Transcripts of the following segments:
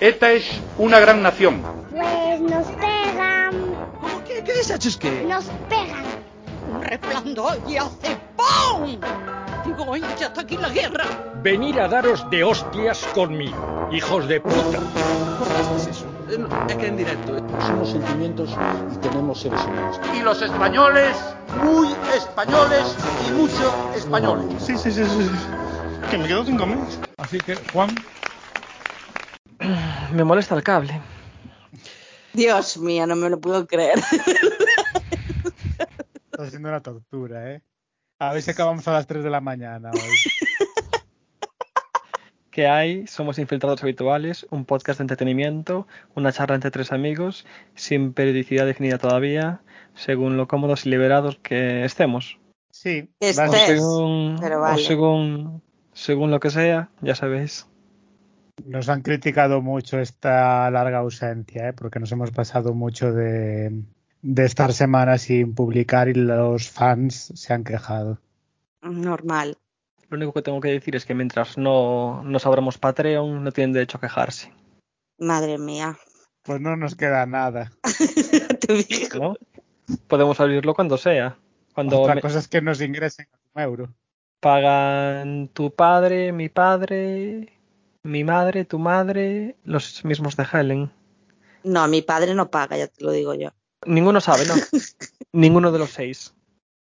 Esta es una gran nación. Pues nos pegan. ¿Cómo que? ¿Qué deshaces que? Nos pegan. Un resplandor y hace ¡pum! Digo, ya está aquí la guerra. Venir a daros de hostias conmigo, hijos de puta. ¿Por qué haces eso? Es que en directo. eh. Somos sentimientos y tenemos seres humanos. Y los españoles, muy españoles y mucho españoles. Sí, sí, sí, sí. Que me quedo sin comer. Así que, Juan, Me molesta el cable. Dios mío, no me lo puedo creer. está siendo una tortura, ¿eh? A ver si acabamos a las 3 de la mañana hoy. ¿Qué hay? Somos Infiltrados Habituales, un podcast de entretenimiento, una charla entre tres amigos, sin periodicidad definida todavía, según lo cómodos y liberados que estemos. Sí, Estés. según, pero o según, según lo que sea, ya sabéis. Nos han criticado mucho esta larga ausencia, ¿eh? Porque nos hemos pasado mucho de, de estar semanas sin publicar y los fans se han quejado. Normal. Lo único que tengo que decir es que mientras no nos abramos Patreon, no tienen derecho a quejarse. Madre mía. Pues no nos queda nada. Te digo. ¿no? Podemos abrirlo cuando sea. Cuando Otra me cosa es que nos ingresen a un euro. pagan tu padre, mi padre, mi madre, tu madre, los mismos de Helen. No, mi padre no paga, ya te lo digo yo. Ninguno sabe, ¿no? Ninguno de los seis.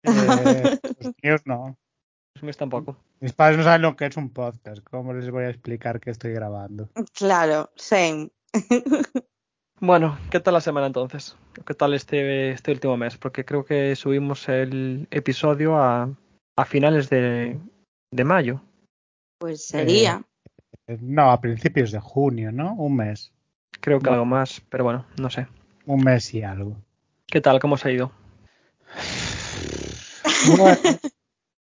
Eh, los míos no. Los míos tampoco. Mis padres no saben lo que es un podcast. ¿Cómo les voy a explicar que estoy grabando? Claro, same. Bueno, ¿qué tal la semana entonces? ¿Qué tal este, este último mes? Porque creo que subimos el episodio a, a finales de, de mayo. Pues sería. Eh, No, a principios de junio, ¿no? Un mes. Creo que algo más, pero bueno, no sé. Un mes y algo. ¿Qué tal? ¿Cómo se ha ido? Bueno,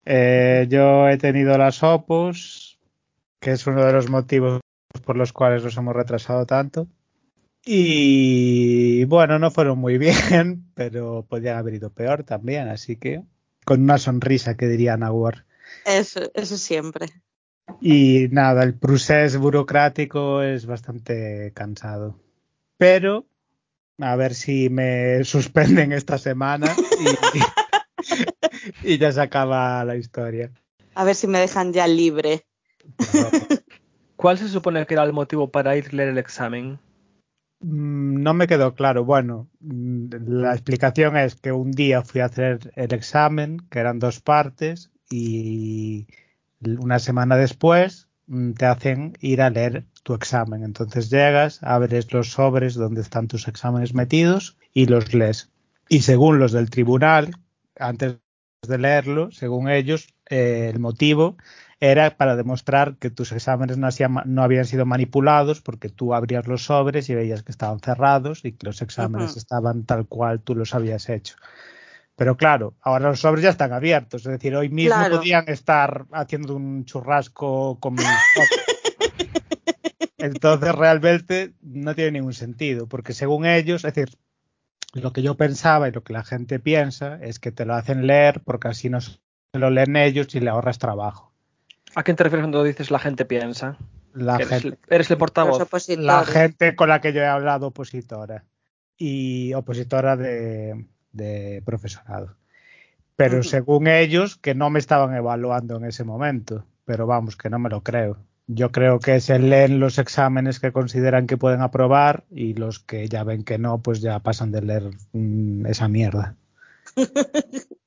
eh, yo he tenido las opus, que es uno de los motivos por los cuales nos hemos retrasado tanto. Y bueno, no fueron muy bien, pero podían haber ido peor también, así que con una sonrisa que diría Nahuar. Eso, eso siempre. Y nada, el proceso burocrático es bastante cansado. Pero a ver si me suspenden esta semana y, y ya se acaba la historia. A ver si me dejan ya libre. ¿Cuál se supone que era el motivo para ir a leer el examen? Mm, No me quedó claro. Bueno, mm, la explicación es que un día fui a hacer el examen, que eran dos partes, y una semana después mm, te hacen ir a leer tu examen. Entonces llegas, abres los sobres donde están tus exámenes metidos y los lees. Y según los del tribunal, antes de leerlo, según ellos, eh, el motivo era para demostrar que tus exámenes no, hacían- no habían sido manipulados porque tú abrías los sobres y veías que estaban cerrados y que los exámenes estaban tal cual tú los habías hecho. Pero claro, ahora los sobres ya están abiertos, es decir, hoy mismo Claro. podían estar haciendo un churrasco con mis Entonces realmente no tiene ningún sentido, porque según ellos, es decir, lo que yo pensaba y lo que la gente piensa es que te lo hacen leer porque así no se lo leen ellos y le ahorras trabajo. ¿A quién te refieres cuando dices la gente piensa? La ¿Eres, gente, eres el portavoz? la gente con la que yo he hablado opositora y opositora de, de profesorado. Pero según ellos, que no me estaban evaluando en ese momento, pero vamos, que no me lo creo. Yo creo que se leen los exámenes que consideran que pueden aprobar y los que ya ven que no, pues ya pasan de leer mm, esa mierda.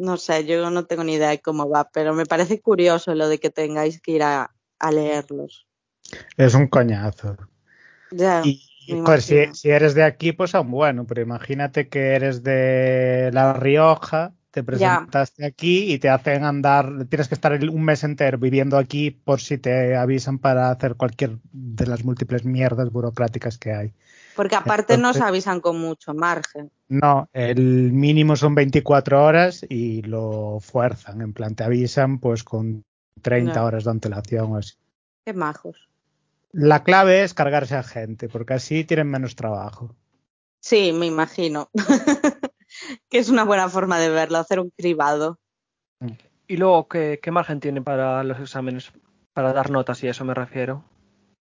No sé, yo no tengo ni idea de cómo va, pero me parece curioso lo de que tengáis que ir a, a leerlos. Es un coñazo. Ya, Y joder, si, eres de aquí, pues aún bueno, pero imagínate que eres de La Rioja, te presentaste aquí y te hacen andar, tienes que estar un mes entero viviendo aquí por si te avisan para hacer cualquier de las múltiples mierdas burocráticas que hay. porque aparte nos entonces- avisan con mucho margen. No, el mínimo son 24 horas y lo fuerzan, en plan te avisan pues con 30 Ya. horas de antelación o así. Qué majos. La clave es cargarse a gente, porque así tienen menos trabajo. Sí, me imagino. que es una buena forma de verlo, hacer un cribado. ¿Y luego qué, qué margen tiene para los exámenes? Para dar notas y eso me refiero.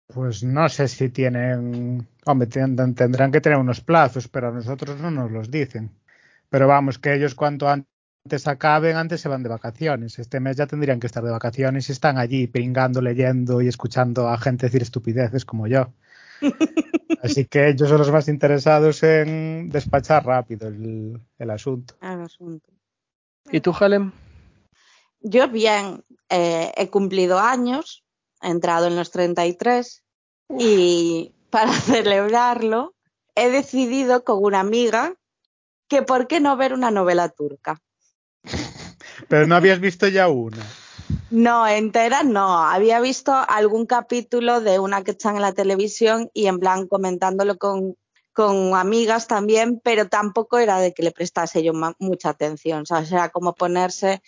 Pues no sé si tienen. Hombre, ten- tendrán que tener unos plazos, pero a nosotros no nos los dicen. Pero vamos, que ellos cuanto antes acaben, antes se van de vacaciones. Este mes ya tendrían que estar de vacaciones y están allí pringando, leyendo y escuchando a gente decir estupideces como yo. Así que ellos son los más interesados en despachar rápido el, el asunto. al asunto. ¿Y tú, Helen? Yo bien, eh, he cumplido años, he entrado en los 33 y para celebrarlo he decidido con una amiga que por qué no ver una novela turca. Pero no habías visto ya una. No, entera no. Había visto algún capítulo de una que echan en la televisión y en plan comentándolo con, con amigas también, pero tampoco era de que le prestase yo mucha atención. O sea, era como ponerse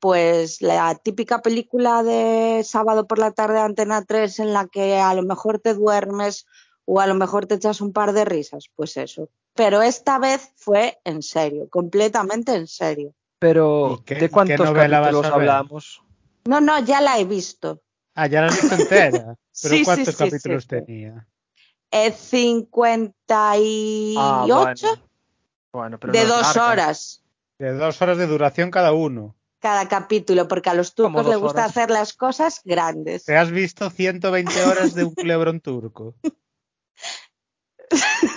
pues la típica película de sábado por la tarde de Antena 3 en la que a lo mejor te duermes o a lo mejor te echas un par de risas, pues eso. Pero esta vez fue en serio, completamente en serio. Pero, ¿Y qué- ¿de cuántos capítulos hablamos? No, no, ya la he visto. Ah, ya la has visto entera. Pero Sí, ¿cuántos sí, capítulos sí. tenía? Es 58 Ah, bueno. Bueno, pero de no dos horas De dos horas de duración cada uno. cada capítulo, porque a los ¿Cómo turcos les gusta horas? hacer las cosas grandes. ¿Te has visto 120 horas de un culebrón turco?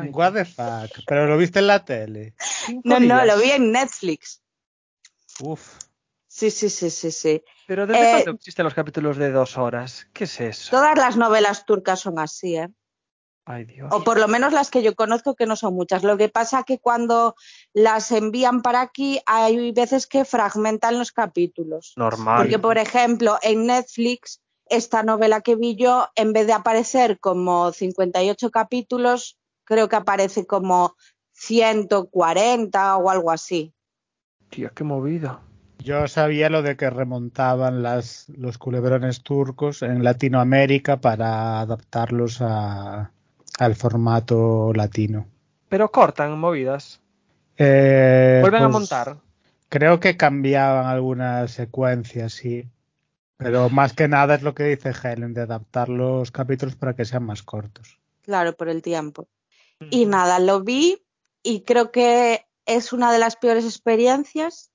Ay, What the fuck? ¿Pero lo viste en la tele? No, no, lo vi en Netflix. Uf. Sí, sí, sí, sí, sí. Pero ¿desde Eh, cuándo existen los capítulos de dos horas? ¿Qué es eso? Todas las novelas turcas son así, ¿eh? Ay, Dios. O por lo menos las que yo conozco que no son muchas. Lo que pasa que cuando las envían para aquí hay veces que fragmentan los capítulos. Normal. Porque, por ejemplo, en Netflix, esta novela que vi yo, en vez de aparecer como 58 capítulos, creo que aparece como 140 o algo así. Tío, qué movida. Yo sabía lo de que remontaban las, los culebrones turcos en Latinoamérica para adaptarlos a, al formato latino. Pero cortan movidas. Eh, Vuelven a pues, montar. Creo que cambiaban algunas secuencias, sí. Pero más que nada es lo que dice Helen, de adaptar los capítulos para que sean más cortos. Claro, por el tiempo. Y nada, lo vi y creo que es una de las peores experiencias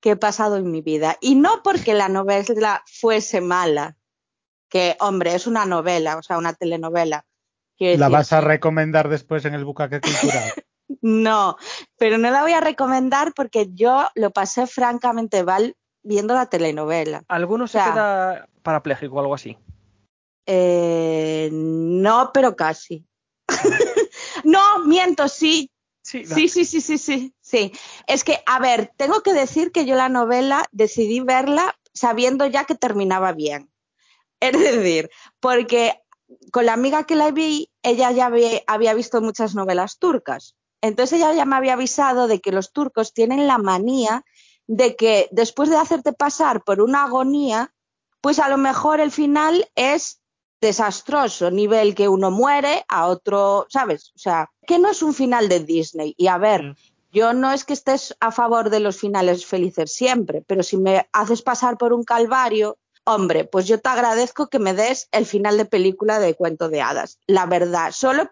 que he pasado en mi vida. Y no porque la novela fuese mala, que hombre, es una novela, o sea, una telenovela. Quiero ¿La decir, vas a recomendar después en el bucaque cultural? No, pero no la voy a recomendar porque yo lo pasé francamente mal viendo la telenovela. Alguno se o sea- queda parapléjico o algo así. Eh, no, pero casi. Miento, sí, Sí, Sí, sí, sí, sí, sí, sí. Es que, a ver, tengo que decir que yo la novela decidí verla sabiendo ya que terminaba bien. Es decir, porque con la amiga que la vi, ella ya había visto muchas novelas turcas. Entonces ella ya me había avisado de que los turcos tienen la manía de que después de hacerte pasar por una agonía, pues a lo mejor el final es desastroso, nivel que uno muere, a otro, ¿sabes? O sea, que no es un final de Disney. Y a ver, Mm. yo no es que estés a favor de los finales felices siempre, pero si me haces pasar por un calvario, hombre, pues yo te agradezco que me des el final de película de cuento de hadas. La verdad, solo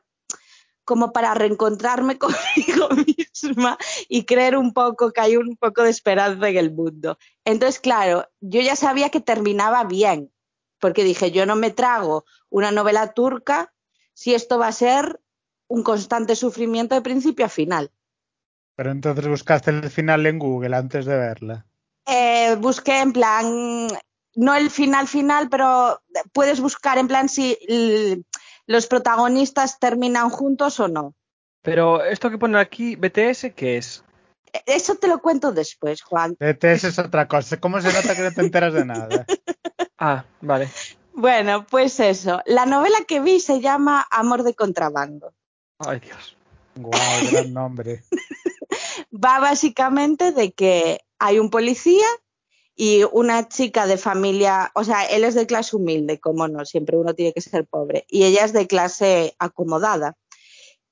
como para reencontrarme conmigo misma y creer un poco que hay un poco de esperanza en el mundo. Entonces, claro, yo ya sabía que terminaba bien, porque dije, yo no me trago una novela turca si esto va a ser un constante sufrimiento de principio a final. Pero entonces buscaste el final en Google antes de verla. Eh, busqué en plan, no el final final, pero puedes buscar en plan si los protagonistas terminan juntos o no. Pero esto que pone aquí, BTS, ¿qué es? Eso te lo cuento después, Juan. BTS es otra cosa. ¿Cómo se nota que no te enteras de nada? Ah, vale. Bueno, pues eso. La novela que vi se llama Amor de contrabando. Ay, Dios. Guau, gran nombre. Va básicamente de que hay un policía y una chica de familia, o sea, él es de clase humilde, como no, siempre uno tiene que ser pobre, y ella es de clase acomodada.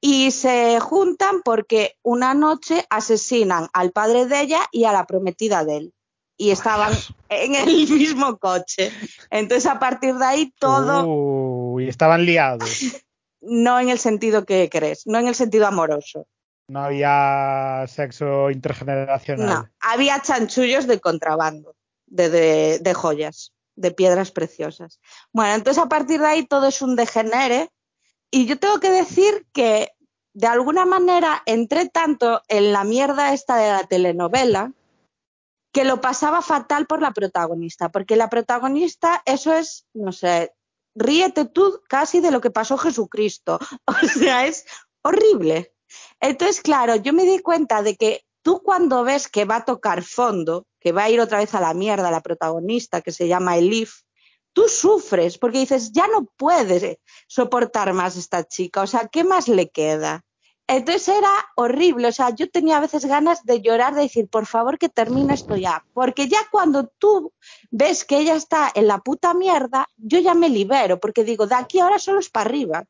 Y se juntan porque una noche asesinan al padre de ella y a la prometida de él. y estaban en el mismo coche. Entonces, a partir de ahí, todo, Uh, y estaban liados. no en el sentido que crees, no en el sentido amoroso. No había sexo intergeneracional. No, había chanchullos de contrabando, de, de, de joyas, de piedras preciosas. Bueno, entonces a partir de ahí todo es un degenere y yo tengo que decir que de alguna manera entré tanto en la mierda esta de la telenovela que lo pasaba fatal por la protagonista, porque la protagonista, eso es, no sé, ríete tú casi de lo que pasó Jesucristo. O sea, es horrible. Entonces, claro, yo me di cuenta de que tú cuando ves que va a tocar fondo, que va a ir otra vez a la mierda la protagonista, que se llama Elif, tú sufres porque dices, ya no puedes soportar más esta chica, o sea, ¿qué más le queda? Entonces era horrible, o sea, yo tenía a veces ganas de llorar, de decir, por favor que termine esto ya, porque ya cuando tú ves que ella está en la puta mierda, yo ya me libero, porque digo, de aquí ahora solo es para arriba.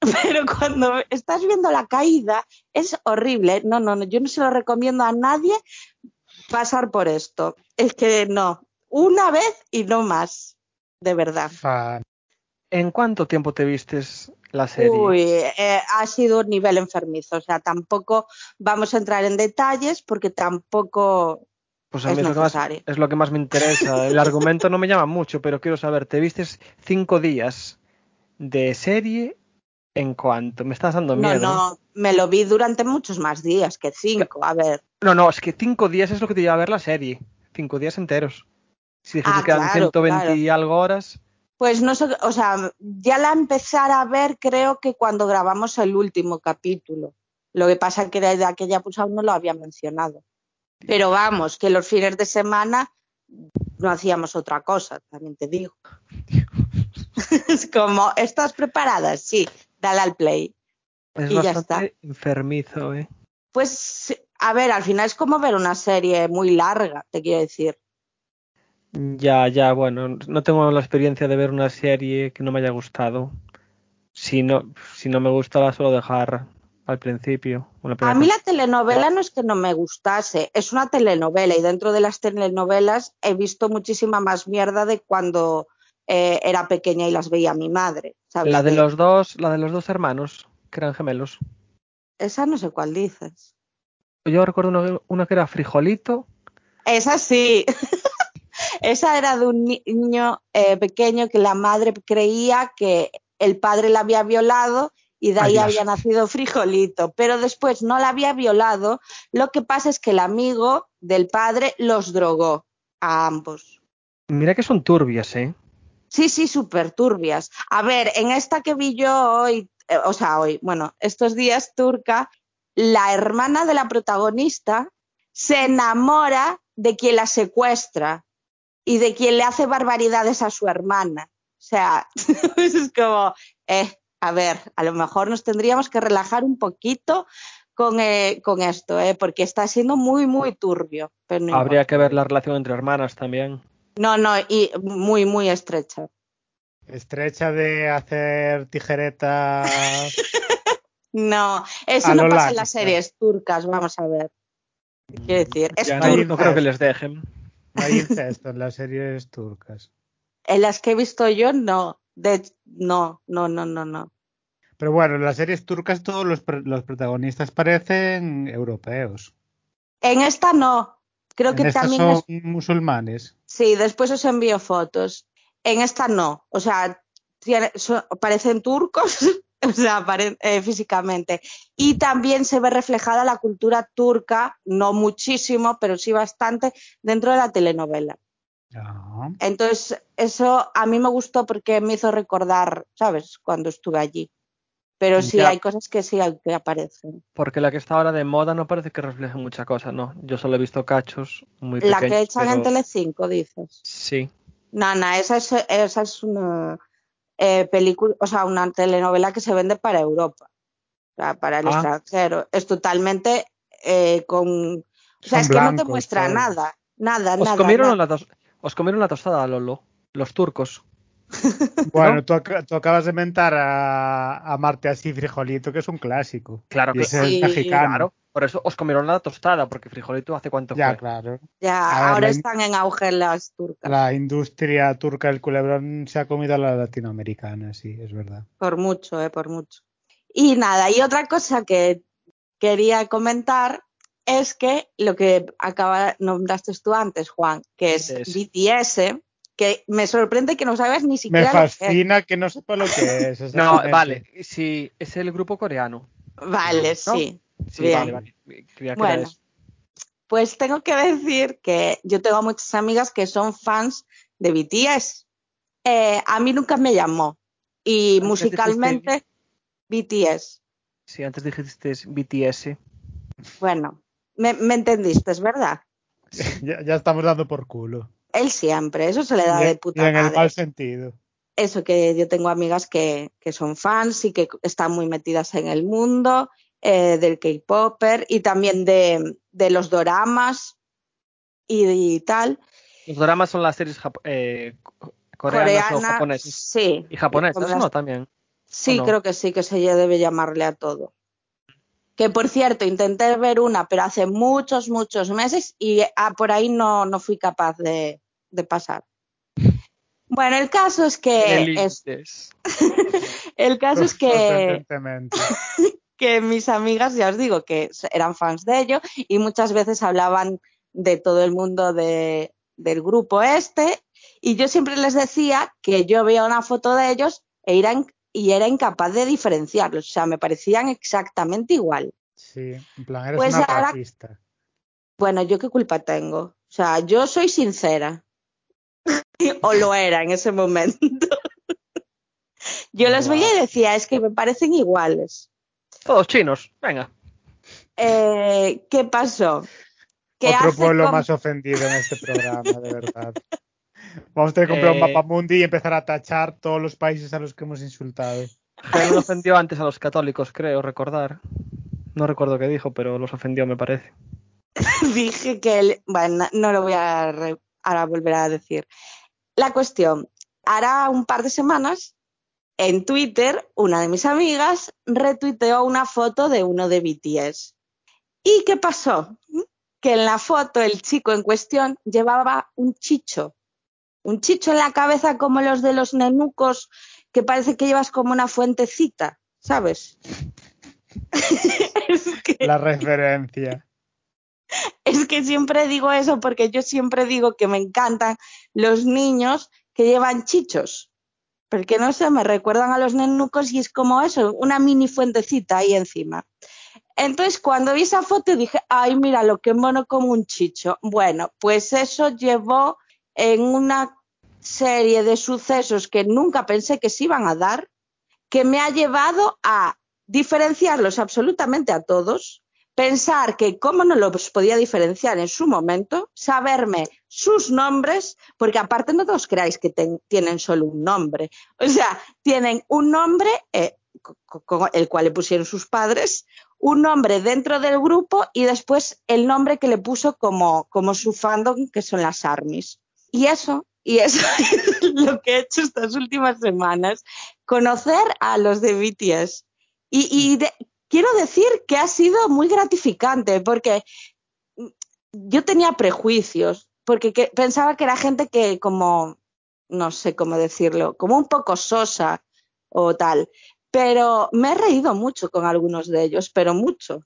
Pero cuando estás viendo la caída, es horrible. No, no, no, yo no se lo recomiendo a nadie pasar por esto. Es que no, una vez y no más, de verdad. Fan. ¿En cuánto tiempo te vistes la serie? Uy, eh, ha sido un nivel enfermizo, o sea, tampoco vamos a entrar en detalles porque tampoco Pues a es mí es lo, que más, es lo que más me interesa. El argumento no me llama mucho, pero quiero saber, ¿te vistes cinco días de serie en cuánto? Me estás dando No, miedo. no, me lo vi durante muchos más días que cinco. A ver, No, no, es que cinco días es lo que te lleva a ver la serie. Cinco días enteros. Si dijese Ah, que quedan claro, 120 claro. y algo horas, pues no sé, o sea, ya la empezar a ver creo que cuando grabamos el último capítulo. Lo que pasa es que desde aquella pues aún no lo había mencionado. Pero vamos, que los fines de semana no hacíamos otra cosa, también te digo. es como, ¿estás preparada? Sí, dale al play. es Y ya bastante enfermizo, ¿eh? Pues, a ver, al final es como ver una serie muy larga, te quiero decir. Ya, ya, bueno, no tengo la experiencia de ver una serie que no me haya gustado. Si no, si no me gusta la suelo dejar al principio. A mí la telenovela no es que no me gustase, es una telenovela y dentro de las telenovelas he visto muchísima más mierda de cuando eh, era pequeña y las veía mi madre. ¿sabes? La de los dos, la de los dos hermanos, que eran gemelos. Esa no sé cuál dices. Yo recuerdo una, una que era frijolito. Esa sí. Esa era de un ni- niño eh, pequeño que la madre creía que el padre la había violado y de ahí había nacido frijolito, pero después no la había violado. Lo que pasa es que el amigo del padre los drogó a ambos. Mira que son turbias, ¿eh? Sí, sí, súper turbias. A ver, en esta que vi yo hoy, eh, o sea, hoy, bueno, estos días turca, la hermana de la protagonista se enamora de quien la secuestra y de quien le hace barbaridades a su hermana. O sea, es como, eh, a ver, a lo mejor nos tendríamos que relajar un poquito con, eh, con esto, eh, porque está siendo muy, muy turbio. Pero no Habría importa. que ver la relación entre hermanas también. No, no, y muy, muy estrecha. Estrecha de hacer tijeretas. No, eso A no pasa en las series turcas, vamos a ver. Quiero decir, es Ya no no creo que les dejen. Hay incesto en las series turcas. En las que he visto yo, no. De, no, no, no, no, no. Pero bueno, en las series turcas todos los, los protagonistas parecen europeos. En esta no. Creo En que también son es. musulmanes. Sí, después os envío fotos. En esta no. O sea, tiene- son- parecen turcos, o sea, eh, físicamente. Y también se ve reflejada la cultura turca, no muchísimo, pero sí bastante, dentro de la telenovela. Ah, Entonces, eso a mí me gustó porque me hizo recordar, ¿sabes?, cuando estuve allí. Pero sí, Ya. hay cosas que sí que aparecen. Porque la que está ahora de moda no parece que refleje mucha cosa, ¿no? Yo solo he visto cachos muy La pequeños. que echan en pero- Telecinco, dices. Sí. No, esa es, esa es una eh, película, o sea, una telenovela que se vende para Europa, o sea, para el Ah. extranjero. Es totalmente eh, con... O sea, Son es que no te muestra nada, nada, ¿Os nada. comieron, nada. La tos- ¿Os comieron la tostada, Lolo? Los turcos. Bueno, tú, ac- tú acabas de mentar a, a Marte así frijolito, que es un clásico. Claro que sí, es. Claro, por eso os comieron la tostada, porque frijolito hace cuánto Ya, fue. claro. Ya, A ahora la- están en auge las turcas. La industria turca del culebrón se ha comido a la latinoamericana, sí, es verdad. Por mucho, eh, por mucho. Y nada, y otra cosa que quería comentar es que lo que acaba nombraste tú antes, Juan, que es BTS. BTS, que me sorprende que no sabes ni Me siquiera lo que es. fascina que no sepa lo que es. No, vale, sí, es el grupo coreano. Vale, ¿No? sí. Sí, Bien. vale, vale. Bueno. Pues tengo que decir que yo tengo muchas amigas que son fans de BTS. Eh, a mí nunca me llamó. Y Antes musicalmente, BTS. Sí, antes dijiste BTS. Bueno, me, me entendiste, es verdad. Ya, ya estamos dando por culo. Él siempre, eso se le da Y- de y puta en el mal sentido. Eso que yo tengo amigas que, que son fans y que están muy metidas en el mundo eh, del K-Popper y también de, de los doramas y, y tal. Los dramas son las series eh, co- coreanas o japonesas. Sí. Y japonesas, ¿no? También. Sí, creo que sí, que se ya debe llamarle a todo. Que por cierto, intenté ver una, pero hace muchos, muchos meses y ah, por ahí no, no fui capaz de, de pasar. Bueno, el caso es que es, el caso es que, que mis amigas, ya os digo, que eran fans de ello y muchas veces hablaban de todo el mundo de, del grupo este y yo siempre les decía que yo veía una foto de ellos e era, in- y era incapaz de diferenciarlos, o sea, me parecían exactamente igual. Sí, en plan, eres Pues una ahora- racista. Bueno, ¿yo qué culpa tengo? O sea, yo soy sincera. o lo era en ese momento. yo los Guau. veía y decía, es que me parecen iguales. Todos chinos, venga. Eh, ¿Qué pasó? Que Otro pueblo más ofendido en este programa, de verdad. Vamos a tener que comprar un Eh, mapa mundi y empezar a tachar todos los países a los que hemos insultado. Pero ofendió antes a los católicos, creo recordar. No recuerdo qué dijo, pero los ofendió, me parece. dije que él, bueno, no lo voy a, re- ahora volver a decir. La cuestión, hará un par de semanas, en Twitter, una de mis amigas retuiteó una foto de uno de BTS. ¿Y qué pasó? Que en la foto el chico en cuestión llevaba un chicho. Un chicho en la cabeza como los de los nenucos que parece que llevas como una fuentecita, ¿sabes? es que... La referencia. Es que siempre digo eso porque yo siempre digo que me encantan los niños que llevan chichos. Porque no sé, me recuerdan a los nenucos y es como eso, una mini fuentecita ahí encima. Entonces, cuando vi esa foto dije, ay, mira lo que mono como un chicho. Bueno, pues eso llevó en una serie de sucesos que nunca pensé que se iban a dar, que me ha llevado a diferenciarlos absolutamente a todos, pensar que cómo no los podía diferenciar en su momento, saberme sus nombres, porque aparte no os creáis que tienen solo un nombre, o sea, tienen un nombre, eh, el cual le pusieron sus padres, un nombre dentro del grupo y después el nombre que le puso como, como su fandom, que son las ARMYs. Y eso, y eso es lo que he hecho estas últimas semanas, conocer a los de BTS. Y, y quiero decir que ha sido muy gratificante porque yo tenía prejuicios, porque que- pensaba que era gente que como, no sé cómo decirlo, como un poco sosa o tal. Pero me he reído mucho con algunos de ellos, pero mucho.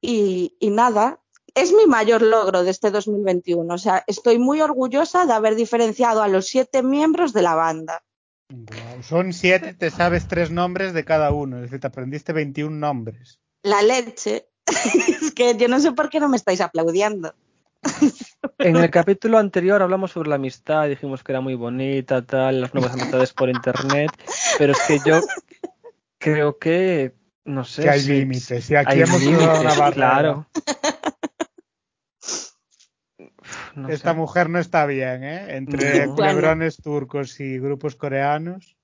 Y, y nada, es mi mayor logro de este 2021. O sea, estoy muy orgullosa de haber diferenciado a los siete miembros de la banda. Son siete, te sabes tres nombres de cada uno. Es decir, te aprendiste 21 nombres. La leche. es que yo no sé por qué no me estáis aplaudiendo. En el capítulo anterior hablamos sobre la amistad, dijimos que era muy bonita, tal, las nuevas amistades por internet, pero es que yo creo que, no sé. Que hay si- límites, y aquí hay hemos cruzado una límites, barrera. Claro. No Esta sé. mujer no está bien, ¿eh? Entre No. culebrones turcos y grupos coreanos.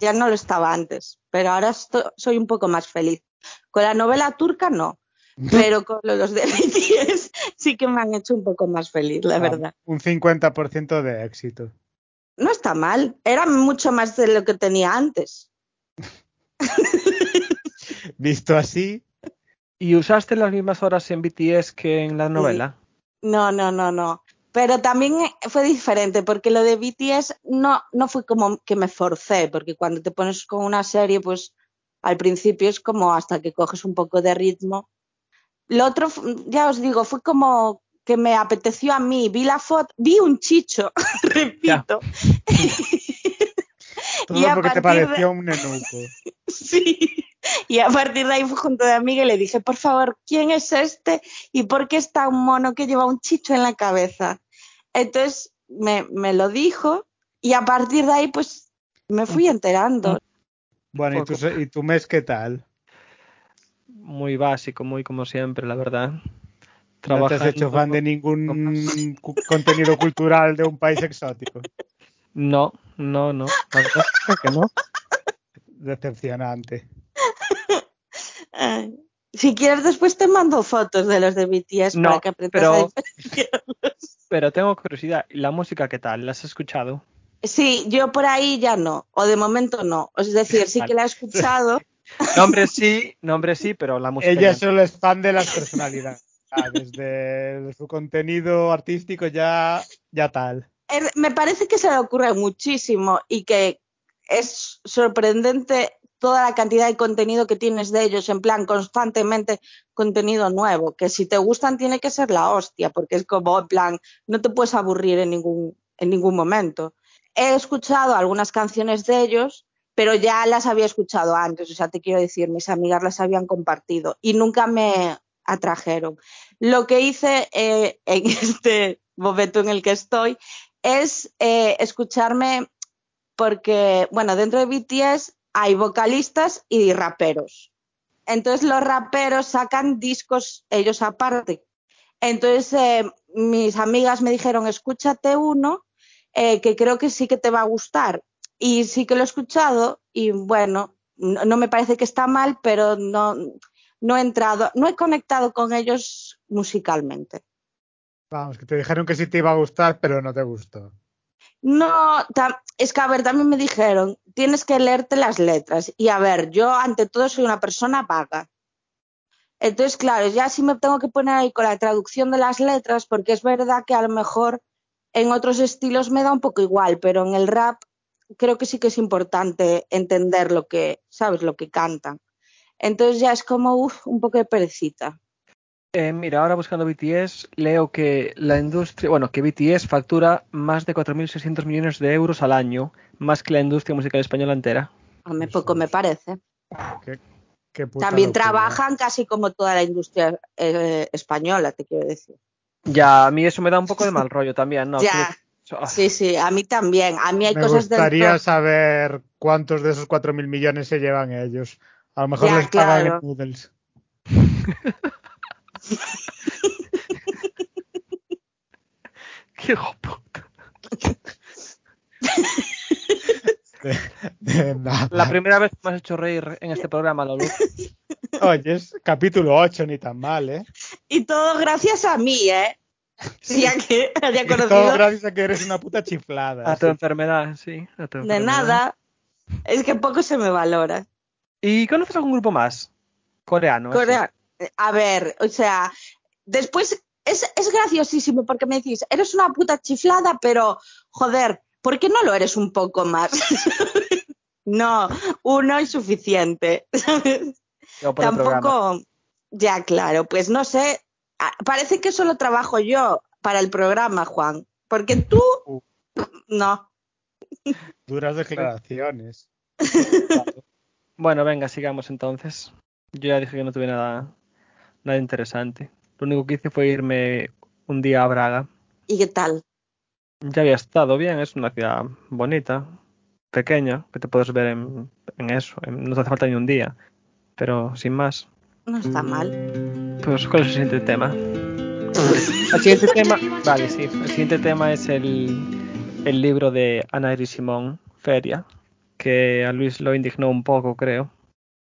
Ya no lo estaba antes, pero ahora soy un poco más feliz. Con la novela turca no, pero con los de BTS sí que me han hecho un poco más feliz, la Ah, verdad. Un 50% de éxito. No está mal. Era mucho más de lo que tenía antes. Visto así, ¿Y usaste las mismas horas en BTS que en la novela? No, no, no, no. Pero también fue diferente porque lo de BTS no, no fue como que me forcé, porque cuando te pones con una serie, pues al principio es como hasta que coges un poco de ritmo. Lo otro, ya os digo, fue como que me apeteció a mí, vi la foto, vi un chicho, repito. todo Y a porque te de- pareció un. Sí. Y a partir de ahí fui junto de amiga y le dije, por favor, ¿quién es este? ¿Y por qué está un mono que lleva un chicho en la cabeza? Entonces me, me lo dijo y a partir de ahí pues me fui enterando. Bueno, ¿y tu, ¿y tu mes qué tal? Muy básico, muy como siempre, la verdad. ¿No te has hecho fan de ningún contenido cultural de un país exótico? No, no, no. La verdad es que no. Decepcionante. Ay, Si quieres después te mando fotos de los de BTS No, para que aprendas pero- a diferenciarlos. Pero tengo curiosidad. ¿Y la música qué tal? ¿La has escuchado? Sí, yo por ahí ya no, o de momento no. Es decir, sí que la he escuchado. Nombre sí, nombre sí, pero la música Ella solo es fan de las personalidades. De su contenido artístico ya, ya tal. Eh, me parece que se le ocurre muchísimo y que es sorprendente toda la cantidad de contenido que tienes de ellos, en plan constantemente contenido nuevo, que si te gustan tiene que ser la hostia, porque es como, en plan, no te puedes aburrir en ningún, en ningún momento. He escuchado algunas canciones de ellos, pero ya las había escuchado antes, o sea, te quiero decir, mis amigas las habían compartido y nunca me atrajeron. Lo que hice eh, en este momento en el que estoy es eh, escucharme porque, bueno, dentro de BTS hay vocalistas y raperos. Entonces los raperos sacan discos ellos aparte. Entonces eh, mis amigas me dijeron, escúchate uno eh, que creo que sí que te va a gustar. Y sí que lo he escuchado y bueno, no, no me parece que está mal, pero no, no he entrado, no he conectado con ellos musicalmente. Vamos, que te dijeron que sí te iba a gustar, pero no te gustó. No, es que a ver, también me dijeron, tienes que leerte las letras. Y a ver, yo ante todo soy una persona vaga. Entonces, claro, ya sí me tengo que poner ahí con la traducción de las letras, porque es verdad que a lo mejor en otros estilos me da un poco igual, pero en el rap creo que sí que es importante entender lo que, ¿sabes? Lo que cantan. Entonces ya es como, uf, un poco de perecita. Eh, mira, ahora buscando BTS, leo que la industria, bueno, que BTS factura más de 4.600 millones de euros al año, más que la industria musical española entera. A mí poco me parece. Qué, qué puta También locura. trabajan casi como toda la industria eh, española, te quiero decir. Ya, a mí eso me da un poco de mal rollo también, ¿no? Ya. Ah, Sí, sí, a mí también. A mí hay Me cosas del gustaría saber cuántos de esos 4.000 millones se llevan ellos. A lo mejor Ya, les pagan claro. en noodles. Qué hijo de puta. De, de nada. La primera vez que me has hecho reír en este programa, Lolo. Oye, es capítulo 8, ni tan mal, ¿eh? Y todo gracias a mí, ¿eh? Ya que haya Y todo gracias a que eres una puta chiflada. A tu sí. enfermedad, sí. a tu de enfermedad. nada. Es que poco se me valora. ¿Y conoces algún grupo más? Coreano. Corea, a ver, o sea, después es, es graciosísimo porque me decís, eres una puta chiflada, pero joder, ¿por qué no lo eres un poco más? no, uno es suficiente. ¿sabes? Yo por el programa. Tampoco, ya claro, pues no sé, parece que solo trabajo yo para el programa, Juan, porque tú, Uh. no. Duras declaraciones. Bueno, venga, sigamos entonces. Yo ya dije que no tuve nada, nada interesante. Lo único que hice fue irme un día a Braga. ¿Y qué tal? Ya había estado bien, es una ciudad bonita, pequeña, que te puedes ver en, en eso. en- no te hace falta ni un día. Pero sin más. No está mal. Pues, ¿cuál es el siguiente tema? El siguiente tema, vale, sí. El siguiente tema es el, el libro de Ana Iris Simón, Feria, que a Luis lo indignó un poco, creo.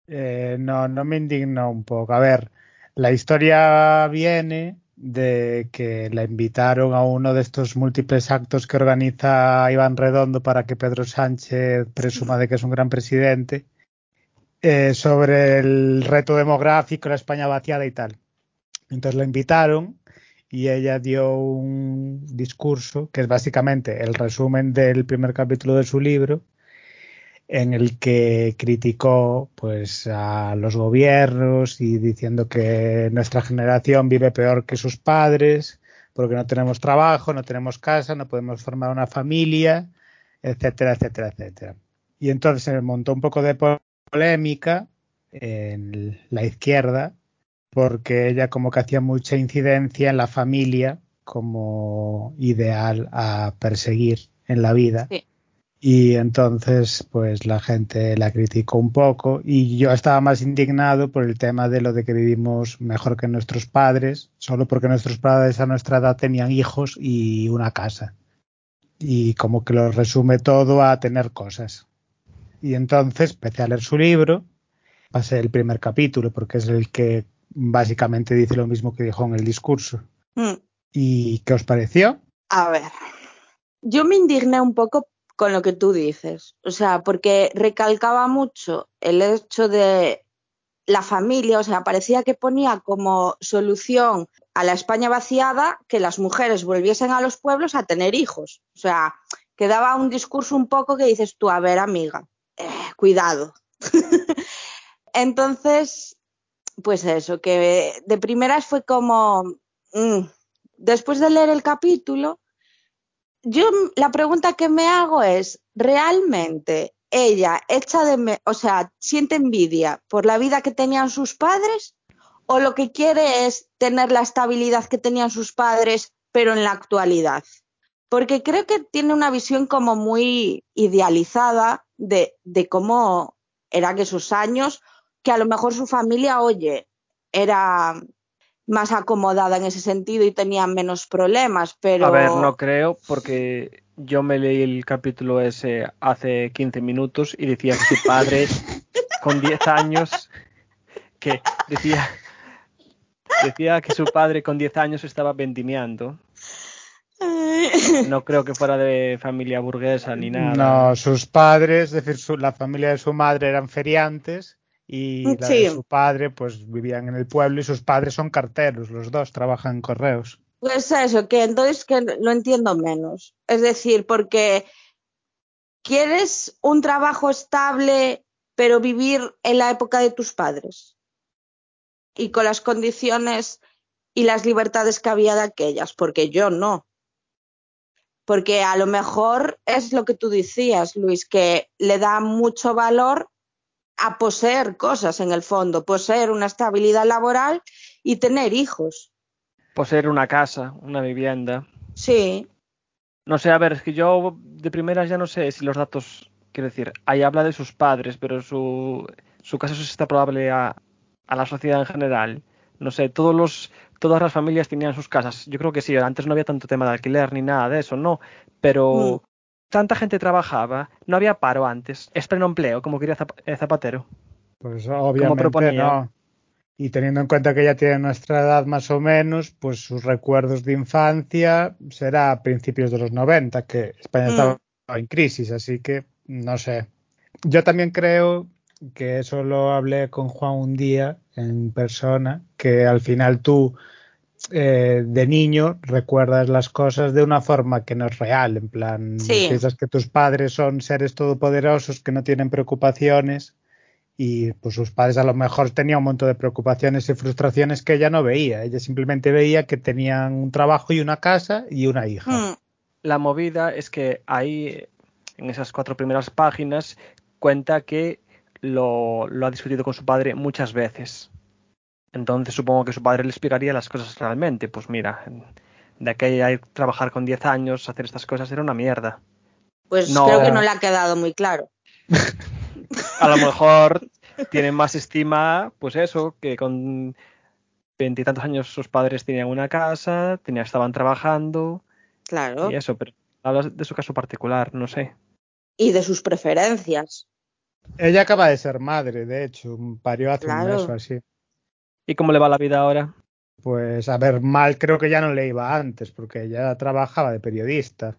Eh, no, no me indignó un poco. A ver, la historia viene de que la invitaron a uno de estos múltiples actos que organiza Iván Redondo para que Pedro Sánchez presuma de que es un gran presidente, eh, sobre el reto demográfico, la España vaciada y tal. Entonces la invitaron y ella dio un discurso que es básicamente el resumen del primer capítulo de su libro en el que criticó pues a los gobiernos y diciendo que nuestra generación vive peor que sus padres porque no tenemos trabajo, no tenemos casa, no podemos formar una familia, etcétera, etcétera, etcétera. Y entonces se montó un poco de polémica en la izquierda porque ella como que hacía mucha incidencia en la familia como ideal a perseguir en la vida. Sí. Y entonces, pues la gente la criticó un poco y yo estaba más indignado por el tema de lo de que vivimos mejor que nuestros padres, solo porque nuestros padres a nuestra edad tenían hijos y una casa. Y como que lo resume todo a tener cosas. Y entonces empecé a leer su libro, pasé el primer capítulo porque es el que básicamente dice lo mismo que dijo en el discurso. Mm. ¿Y qué os pareció? A ver, yo me indigné un poco con lo que tú dices, o sea, porque recalcaba mucho el hecho de la familia, o sea, parecía que ponía como solución a la España vaciada que las mujeres volviesen a los pueblos a tener hijos. O sea, que daba un discurso un poco que dices tú, a ver, amiga, eh, cuidado. Entonces, pues eso, que de primeras fue como, mm, después de leer el capítulo, yo la pregunta que me hago es, ¿realmente ella echa de, o sea, siente envidia por la vida que tenían sus padres o lo que quiere es tener la estabilidad que tenían sus padres, pero en la actualidad? Porque creo que tiene una visión como muy idealizada de, de cómo eran esos años, que a lo mejor su familia, oye, era más acomodada en ese sentido y tenía menos problemas, pero... A ver, no creo, porque yo me leí el capítulo ese hace 15 minutos y decía que su padre con 10 años, que decía, decía que su padre con 10 años estaba vendimiando. No creo que fuera de familia burguesa ni nada. No, sus padres, es decir, su, la familia de su madre eran feriantes y la Sí. de su padre pues vivían en el pueblo y sus padres son carteros, los dos trabajan en correos. Pues eso, que entonces que lo entiendo menos. Es decir, porque quieres un trabajo estable, pero vivir en la época de tus padres y con las condiciones y las libertades que había de aquellas, porque yo no. Porque a lo mejor es lo que tú decías, Luis, que le da mucho valor a poseer cosas en el fondo, poseer una estabilidad laboral y tener hijos. Poseer una casa, una vivienda. Sí, No sé, a ver, es que yo de primeras ya no sé si los datos, quiero decir, ahí habla de sus padres, pero su, su caso es probable a, a la sociedad en general. No sé, todos los, todas las familias tenían sus casas. Yo creo que sí, antes no había tanto tema de alquiler ni nada de eso, no. Pero tanta gente trabajaba, no había paro antes. Es pleno empleo, como quería eh, Zapatero. Pues obviamente no. Y teniendo en cuenta que ella tiene nuestra edad más o menos, pues sus recuerdos de infancia será a principios de los 90, que España Mm. estaba en crisis, así que no sé. Yo también creo que eso lo hablé con Juan un día en persona, que al final tú eh, de niño recuerdas las cosas de una forma que no es real, en plan, Sí. piensas que tus padres son seres todopoderosos que no tienen preocupaciones y pues sus padres a lo mejor tenían un montón de preocupaciones y frustraciones que ella no veía, ella simplemente veía que tenían un trabajo y una casa y una hija. Mm, La movida es que ahí, en esas cuatro primeras páginas, cuenta que lo, lo ha discutido con su padre muchas veces. Entonces supongo que su padre le explicaría las cosas realmente. Pues mira, de aquella ir trabajar con 10 años, hacer estas cosas era una mierda. Pues No. creo que no le ha quedado muy claro. A lo mejor tienen más estima, pues eso, que con veintitantos años sus padres tenían una casa, tenían, estaban trabajando Claro. y eso, pero hablas de su caso particular, no sé. Y de sus preferencias. Ella acaba de ser madre, de hecho, parió hace Claro. un mes o así. ¿Y cómo le va la vida ahora? Pues a ver, mal creo que ya no le iba antes, porque ella trabajaba de periodista.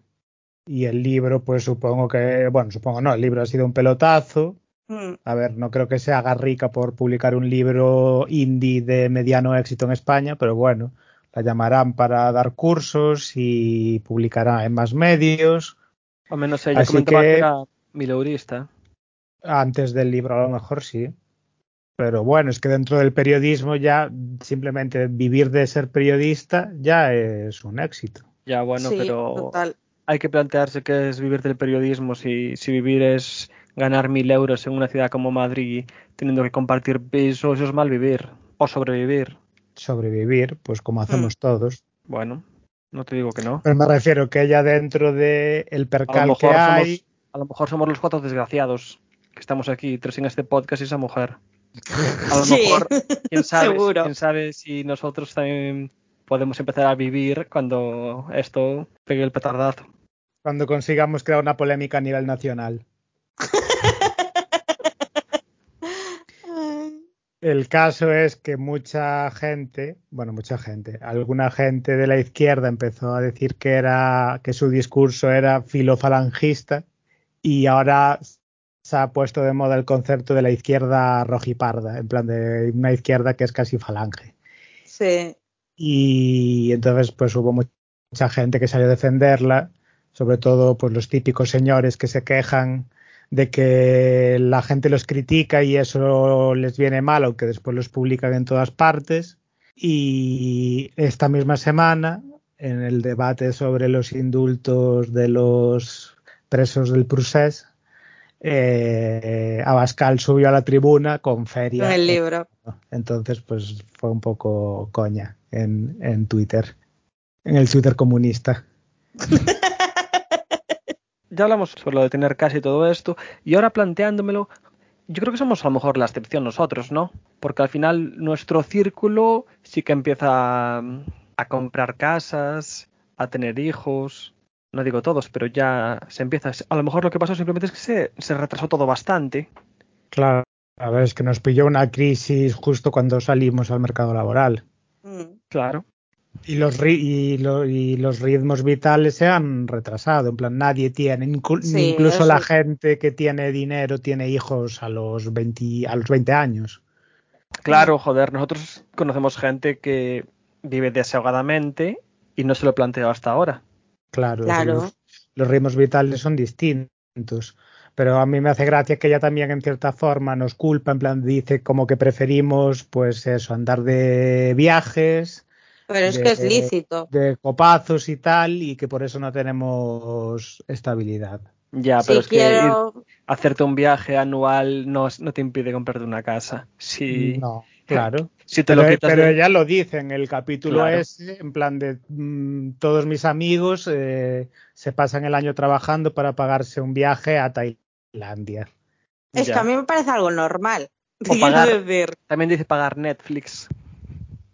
Y el libro, pues supongo que, bueno, supongo no, el libro ha sido un pelotazo. Mm. A ver, no creo que se haga rica por publicar un libro indie de mediano éxito en España, pero bueno, la llamarán para dar cursos y publicará en más medios. Al menos ella Así comentaba que, que- era mileurista. Antes del libro a lo mejor sí. Pero bueno, es que dentro del periodismo ya simplemente vivir de ser periodista ya es un éxito. Ya, bueno, sí, pero total. hay que plantearse qué es vivir del periodismo. Si, si vivir es ganar mil euros en una ciudad como Madrid teniendo que compartir pisos, eso es mal vivir. O sobrevivir. Sobrevivir, pues como hacemos todos. Bueno, no te digo que no. Pero me refiero que ella dentro del el percal que hay, somos, a lo mejor somos los cuatro desgraciados que estamos aquí, tres en este podcast y esa mujer. A lo Sí, mejor, quién sabe, seguro. quién sabe si nosotros también podemos empezar a vivir cuando esto pegue el petardazo. cuando consigamos crear una polémica a nivel nacional. El caso es que mucha gente, bueno, mucha gente, alguna gente de la izquierda empezó a decir que era que su discurso era filofalangista y ahora se ha puesto de moda el concepto de la izquierda rojiparda, en plan de una izquierda que es casi falange. Sí. Y entonces pues hubo mu- mucha gente que salió a defenderla, sobre todo pues los típicos señores que se quejan de que la gente los critica y eso les viene mal, aunque después los publican en todas partes. Y esta misma semana, en el debate sobre los indultos de los presos del Prusés, eh, Abascal subió a la tribuna con feria. Con el libro. Entonces, pues fue un poco coña en, en Twitter, en el Twitter comunista. Ya hablamos sobre lo de tener casa y todo esto, y ahora planteándomelo, yo creo que somos a lo mejor la excepción nosotros, ¿no? Porque al final nuestro círculo sí que empieza a, a comprar casas, a tener hijos, no digo todos, pero ya se empieza. A lo mejor lo que pasó simplemente es que se, se retrasó todo bastante. Claro, a ver, es que nos pilló una crisis justo cuando salimos al mercado laboral. Mm. Claro. Y los, ri- y, lo- y los ritmos vitales se han retrasado. En plan, nadie tiene, inclu- Sí, incluso la gente que tiene dinero tiene hijos a los 20, a los 20 años. Claro, joder, nosotros conocemos gente que vive desahogadamente y no se lo planteó hasta ahora. Claro, Claro. Los, los ritmos vitales son distintos. Pero a mí me hace gracia que ella también en cierta forma nos culpa, en plan dice como que preferimos pues eso, andar de viajes, Pero es de- que es lícito. de copazos y tal, y que por eso no tenemos estabilidad. Ya, pero es que ir- hacerte un viaje anual no, no te impide comprarte una casa. Si, No, claro. Si te Pero, lo quitas pero de- ella lo dice en el capítulo Claro. ese, en plan de mm, todos mis amigos eh, se pasan el año trabajando para pagarse un viaje a Tailandia. Es Ya. que a mí me parece algo normal. O Quiero pagar- decir. También dice pagar Netflix.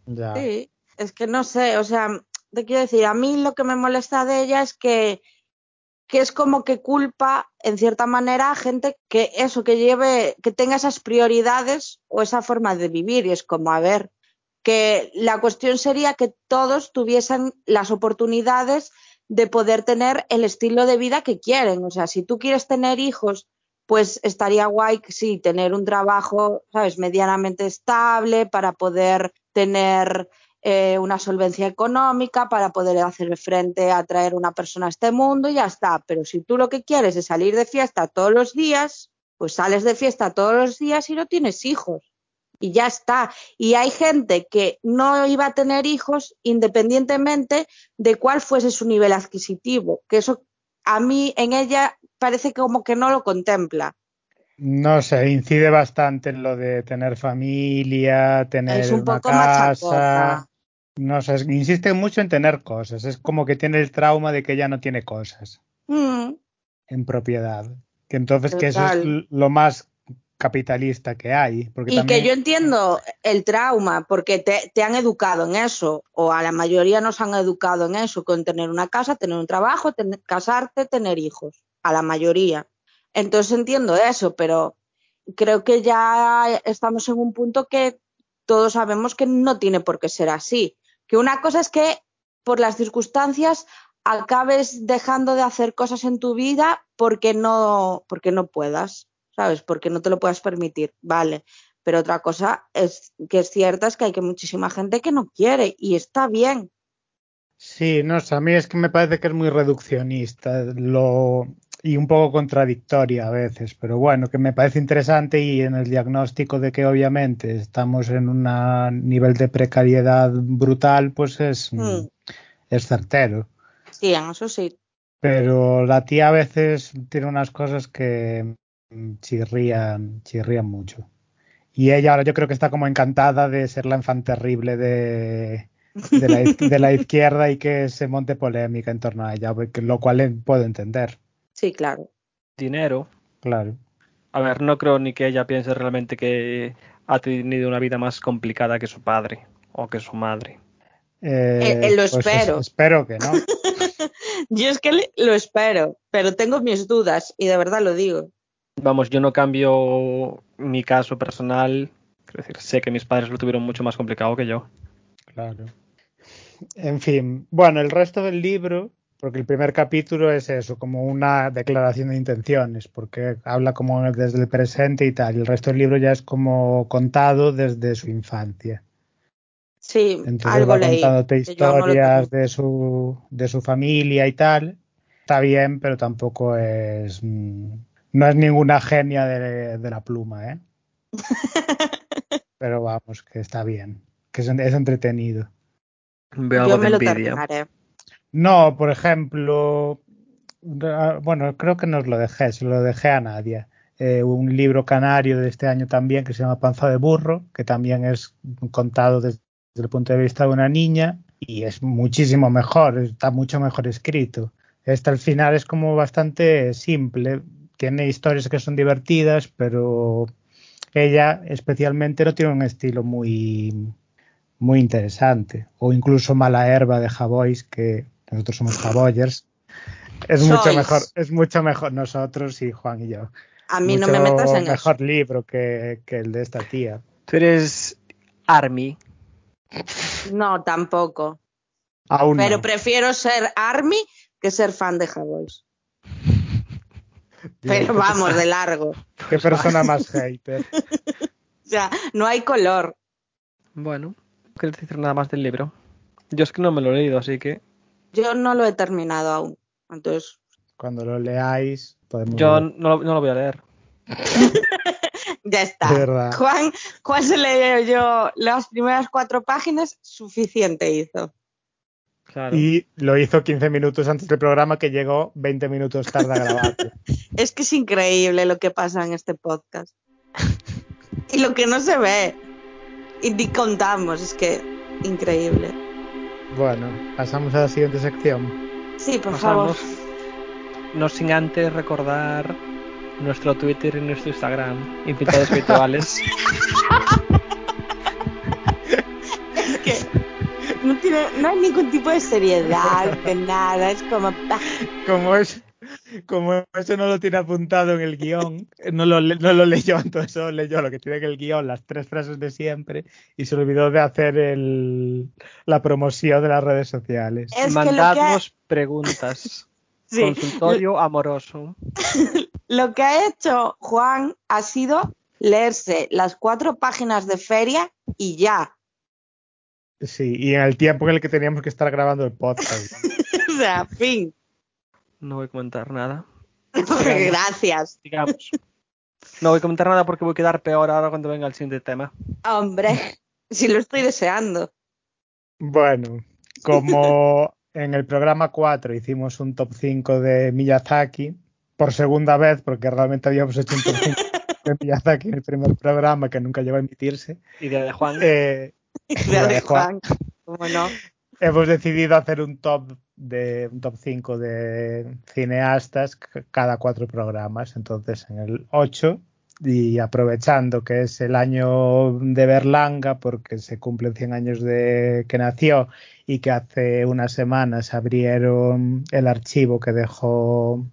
Ya. Sí, es que no sé, o sea, te quiero decir, a mí lo que me molesta de ella es que, que es como que culpa, en cierta manera, gente que eso, que lleve, que tenga esas prioridades o esa forma de vivir. Y es como, a ver, que la cuestión sería que todos tuviesen las oportunidades de poder tener el estilo de vida que quieren. O sea, si tú quieres tener hijos, pues estaría guay, sí, tener un trabajo, ¿sabes?, medianamente estable para poder tener eh, una solvencia económica, para poder hacer frente a traer una persona a este mundo y ya está. Pero si tú lo que quieres es salir de fiesta todos los días, pues sales de fiesta todos los días y no tienes hijos. Y ya está. Y hay gente que no iba a tener hijos independientemente de cuál fuese su nivel adquisitivo, que eso a mí en ella parece como que no lo contempla. No sé, incide bastante en lo de tener familia, tener Es un una poco casa. machacosa. No sé, insiste mucho en tener cosas. Es como que tiene el trauma de que ya no tiene cosas Mm, en propiedad. Que entonces que eso es lo más capitalista que hay. Porque Y también, que yo entiendo el trauma, porque te, te han educado en eso, o a la mayoría nos han educado en eso, con tener una casa, tener un trabajo, tener- casarte, tener hijos, a la mayoría. Entonces entiendo eso, pero creo que ya estamos en un punto que todos sabemos que no tiene por qué ser así. Que una cosa es que por las circunstancias acabes dejando de hacer cosas en tu vida porque no, porque no puedas, ¿sabes? Porque no te lo puedas permitir, vale. Pero otra cosa es que es cierta es que hay que muchísima gente que no quiere y está bien. Sí, no a mí es que me parece que es muy reduccionista lo, y un poco contradictoria a veces, pero bueno, que me parece interesante y en el diagnóstico de que obviamente estamos en un nivel de precariedad brutal, pues es, Mm. es certero. Sí, eso sí. Pero la tía a veces tiene unas cosas que mm, chirrían, chirrían mucho. Y ella ahora yo creo que está como encantada de ser la infante terrible de, de, la, de la izquierda y que se monte polémica en torno a ella, lo cual puedo entender, Sí, claro. Dinero. claro. A ver, no creo ni que ella piense realmente que ha tenido una vida más complicada que su padre o que su madre. Eh, Eh, eh, lo pues es- espero. espero que no. Yo es que le- lo espero, pero tengo mis dudas y de verdad lo digo. Vamos, yo no cambio mi caso personal. Quiero decir, sé que mis padres lo tuvieron mucho más complicado que yo. Claro. En fin, bueno, el resto del libro, porque el primer capítulo es eso, como una declaración de intenciones, porque habla como desde el presente y tal, y el resto del libro ya es como contado desde su infancia. Sí, Entonces algo va leí. contándote yo historias de su, de su familia y tal. Está bien, pero tampoco es. mm, No es ninguna genia de, de la pluma, ¿eh? Pero vamos, que está bien. Que es, es entretenido. Veo Yo algo me de lo envidia. terminaré. No, por ejemplo, bueno, creo que no os lo dejé, se lo dejé a Nadia. Eh, un libro canario de este año también que se llama Panza de Burro, que también es contado desde, el punto de vista de una niña y es muchísimo mejor, está mucho mejor escrito. Este al final es como bastante simple, tiene historias que son divertidas, pero ella especialmente no tiene un estilo muy, muy interesante. O incluso Mala Herba de Javois, que nosotros somos Javoyers. Es mucho mejor, es mucho mejor nosotros y Juan y yo. A mí no Mucho me metas en eso. mejor libro que, que el de esta tía. Tú eres Army. No, tampoco. Aún Pero no. prefiero ser Army que ser fan de Javois. Pero vamos, de largo. Qué persona más hater. O sea, no hay color. Bueno, no quieres decir nada más del libro. Yo es que no me lo he leído, así que Yo no lo he terminado aún. Entonces, Cuando lo leáis, podemos. yo no, lo- no lo voy a leer. ya está. Verdad. Juan, Juan se leyó yo las primeras cuatro páginas, suficiente hizo. Claro. Y lo hizo 15 minutos antes del programa, que llegó 20 minutos tarde a grabar. Es que es increíble lo que pasa en este podcast. y lo que no se ve. Y ni contamos, es que increíble. Bueno, pasamos a la siguiente sección. Sí, por favor. Pasamos, no sin antes recordar nuestro Twitter y nuestro Instagram, Infiltrados Virtuales. Es que no, tiene, no hay ningún tipo de seriedad, de nada. Es como. Como es. Como eso no lo tiene apuntado en el guion, no lo, le- no lo leyó, entonces solo leyó lo que tiene en el guion, las tres frases de siempre, y se olvidó de hacer el, la promoción de las redes sociales. Es que, Mandadnos preguntas. sí, Consultorio amoroso. lo que ha hecho Juan ha sido leerse las cuatro páginas de feria y ya. Sí, y en el tiempo en el que teníamos que estar grabando el podcast. o sea, fin. No voy a comentar nada. Gracias. Digamos. No voy a comentar nada porque voy a quedar peor ahora cuando venga el siguiente tema. Hombre, si lo estoy deseando. Bueno, como en el programa 4 hicimos un top 5 de Miyazaki, por segunda vez, porque realmente habíamos hecho un top 5 de Miyazaki en el primer programa que nunca llegó a emitirse, Idea de Juan. eh, Idea de Juan. Juan. ¿Cómo no? hemos decidido hacer un top de un top 5 de cineastas cada cuatro programas. Entonces, en el 8, y aprovechando que es el año de Berlanga, porque se cumplen 100 años de que nació y que hace unas semanas abrieron el archivo que dejó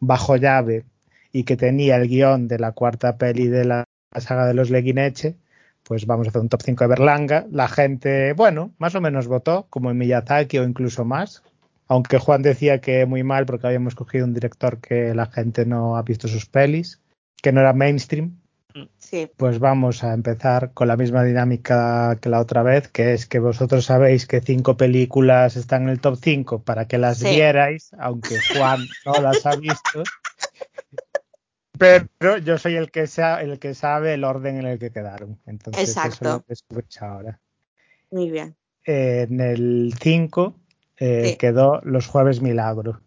bajo llave y que tenía el guion de la cuarta peli de la saga de los Leguineche, pues vamos a hacer un top 5 de Berlanga. La gente, bueno, más o menos votó, como en Miyazaki o incluso más. Aunque Juan decía que muy mal porque habíamos cogido un director que la gente no ha visto sus pelis, que no era mainstream. Sí. Pues vamos a empezar con la misma dinámica que la otra vez, que es que vosotros sabéis que cinco películas están en el top 5 para que las Sí. vierais, aunque Juan no las ha visto. Pero yo soy el que, sa- el que sabe el orden en el que quedaron. Entonces eso Exacto. es lo ahora. Muy bien. En el 5 eh, Sí. quedó Los Jueves Milagro,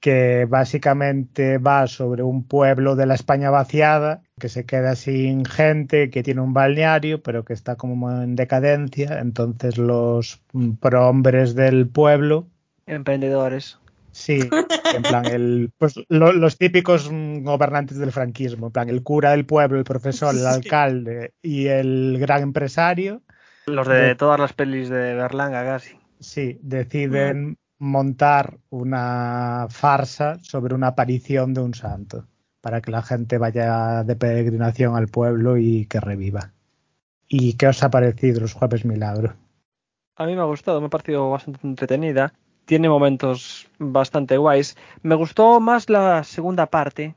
que básicamente va sobre un pueblo de la España vaciada que se queda sin gente, que tiene un balneario, pero que está como en decadencia. Entonces los mm, prohombres del pueblo Emprendedores. Sí, en plan, el, pues lo- los típicos mm, gobernantes del franquismo, en plan, el cura del pueblo, el profesor, el Sí. alcalde y el gran empresario, Los de De- todas las pelis de Berlanga casi. Sí, deciden montar una farsa sobre una aparición de un santo, para que la gente vaya de peregrinación al pueblo y que reviva. ¿Y qué os ha parecido los Jueves Milagro? A mí me ha gustado, me ha parecido bastante entretenida. Tiene momentos bastante guays. Me gustó más la segunda parte.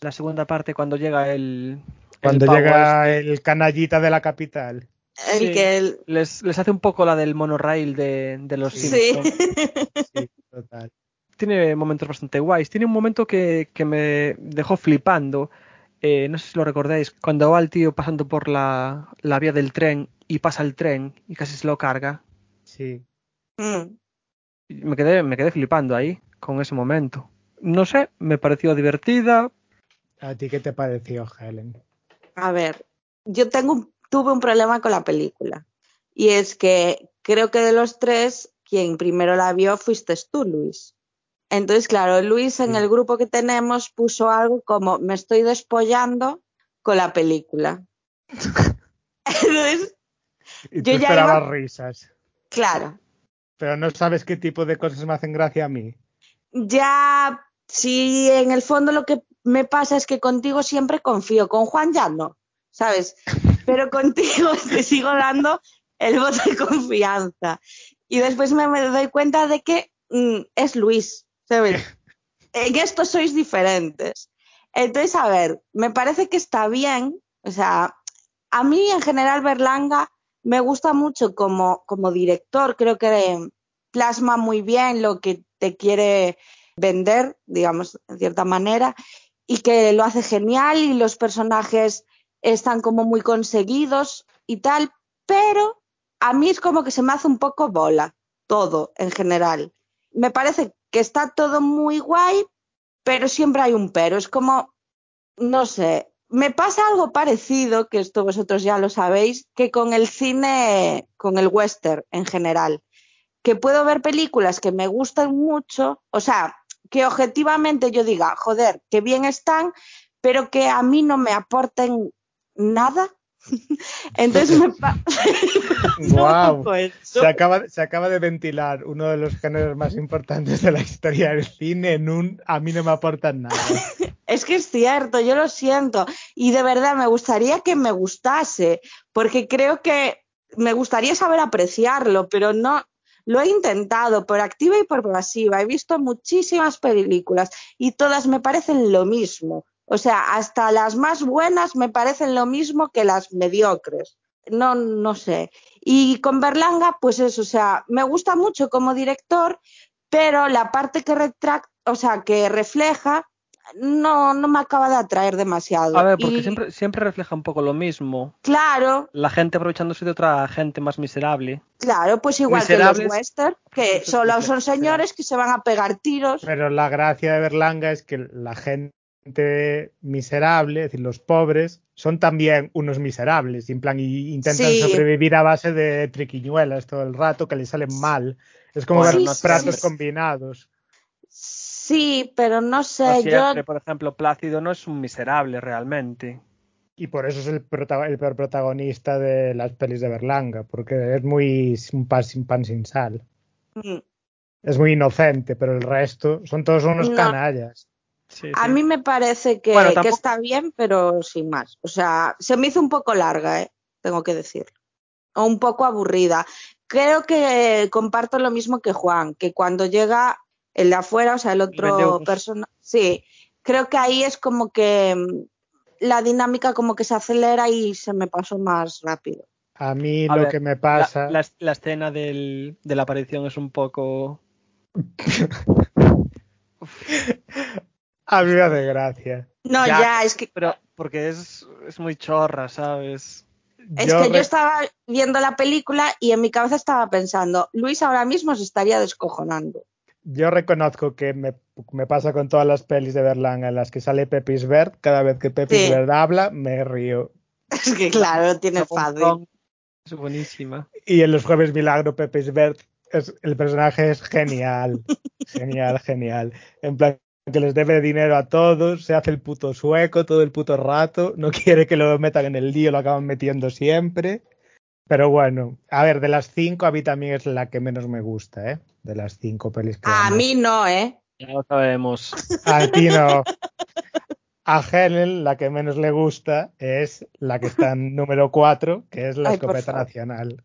La segunda parte cuando llega el. Cuando llega este. el canallita de la capital. El Sí. que el- Les, les hace un poco la del monorail de, de los Sí. Simpsons. Sí, total. Tiene momentos bastante guays. Tiene un momento que, que me dejó flipando. Eh, no sé si lo recordáis. Cuando va el tío pasando por la, la vía del tren y pasa el tren y casi se lo carga. Sí. Mm. me quedé, me quedé flipando ahí con ese momento. No sé, me pareció divertida. ¿A ti qué te pareció, Helen? A ver, yo tengo un- tuve un problema con la película. Y es que creo que de los tres, quien primero la vio fuiste tú, Luis. Entonces, claro, Luis en Sí. el grupo que tenemos puso algo como me estoy despollando con la película. Entonces, Y Yo tú ya esperabas iba- risas. claro, Pero no sabes qué tipo de cosas me hacen gracia a mí. ya si en el fondo lo que me pasa es que contigo siempre confío, con Juan ya no, ¿sabes? Pero contigo te sigo dando el voto de confianza. Y después me, me doy cuenta de que mm, es Luis, ¿sabes? En esto sois diferentes. Entonces, a ver, me parece que está bien, o sea, a mí en general Berlanga me gusta mucho como, como director, creo que plasma muy bien lo que te quiere vender, digamos, en cierta manera, y que lo hace genial y los personajes están como muy conseguidos y tal, pero a mí es como que se me hace un poco bola todo en general. Me parece que está todo muy guay, pero siempre hay un pero. Es como, no sé, me pasa algo parecido, que esto vosotros ya lo sabéis, que con el cine, con el western en general que puedo ver películas que me gustan mucho, o sea, que objetivamente yo diga, joder, que bien están, pero que a mí no me aporten nada. Entonces me Guau. Se acaba, se acaba de ventilar uno de los géneros más importantes de la historia del cine en un a mí no me aportan nada. Es que es cierto, yo lo siento. Y de verdad me gustaría que me gustase, porque creo que me gustaría saber apreciarlo, pero no. Lo he intentado por activa y por pasiva. He visto muchísimas películas y todas me parecen lo mismo. O sea, hasta las más buenas me parecen lo mismo que las mediocres. No, no sé. Y con Berlanga, pues eso, o sea, me gusta mucho como director, pero la parte que retracta, o sea, que refleja, no, no me acaba de atraer demasiado. A ver, porque Y, siempre, siempre refleja un poco lo mismo. Claro, La gente aprovechándose de otra gente más miserable. claro, pues igual Miserables. que los western, que solo son señores que se van a pegar tiros. Pero la gracia de Berlanga es que la gente miserable, es decir, los pobres, son también unos miserables. y En plan, y intentan Sí. sobrevivir a base de triquiñuelas todo el rato que les salen mal. Es como Bueno, ver no pratos siempre. combinados. Sí, pero no No sé, yo siempre, por ejemplo, Plácido no es un miserable realmente. Y por eso es el, prota- el peor protagonista de las pelis de Berlanga, porque es muy un pan sin, pan sin sal. mm, Es muy inocente, pero el resto son todos unos No. canallas. Sí, a sí. mí me parece que, Bueno, que tampoco- está bien, pero sin más. O sea, se me hizo un poco larga, ¿eh? tengo que decir. O un poco aburrida. Creo que comparto lo mismo que Juan, que cuando llega el de afuera, o sea, el otro persona, sí, creo que ahí es como que mm, la dinámica como que se acelera y se me pasó más rápido. A mí A lo ver, que me La, pasa. la- la escena del- de la aparición es un poco. A mí me hace gracia. No, Ya, ya, es que Pero porque es, es muy chorra, ¿sabes? Es que yo estaba viendo la película y en mi cabeza estaba pensando, Luis ahora mismo se estaría descojonando. Yo reconozco que me, me pasa con todas las pelis de Berlanga en las que sale Pepis Bert. Cada vez que Pepis Sí. Bert habla, me río. Es que claro, tiene fácil. Es buenísima. Y en los Jueves Milagro, Pepis Bert, es, el personaje es genial. genial, genial. En plan, que les debe dinero a todos, se hace el puto sueco todo el puto rato, no quiere que lo metan en el lío, lo acaban metiendo siempre. Pero bueno, a ver, de las cinco, a mí también es la que menos me gusta, ¿eh? De las cinco pelis que A mí no, ¿eh? Ya lo sabemos. A ti no. A Helen, la que menos le gusta es la que está en número 4, que es la Ay, escopeta nacional.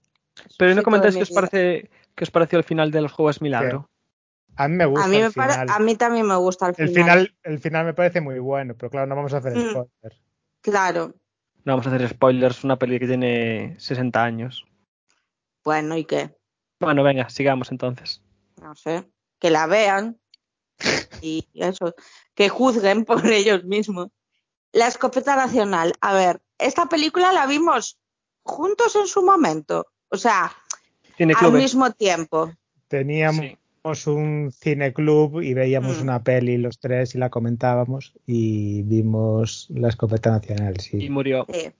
Pero no comentáis qué os parece qué os pareció el final de los Juegos Milagro. A mí me gusta A mí, el me pare- final. a mí también me gusta el El final. final, el final me parece muy bueno, pero claro, no vamos a hacer Mm. spoiler. Claro. No vamos a hacer spoilers, una peli que tiene 60 años. Bueno, ¿y qué? Bueno, venga, sigamos entonces. No sé. Que la vean. Y eso. Que juzguen por ellos mismos. La escopeta nacional. A ver, esta película la vimos juntos en su momento. O sea, Tiene al mismo tiempo. Teníamos Sí. Un cineclub y veíamos Mm. una peli los tres y la comentábamos y vimos la escopeta nacional, Y murió. Sí.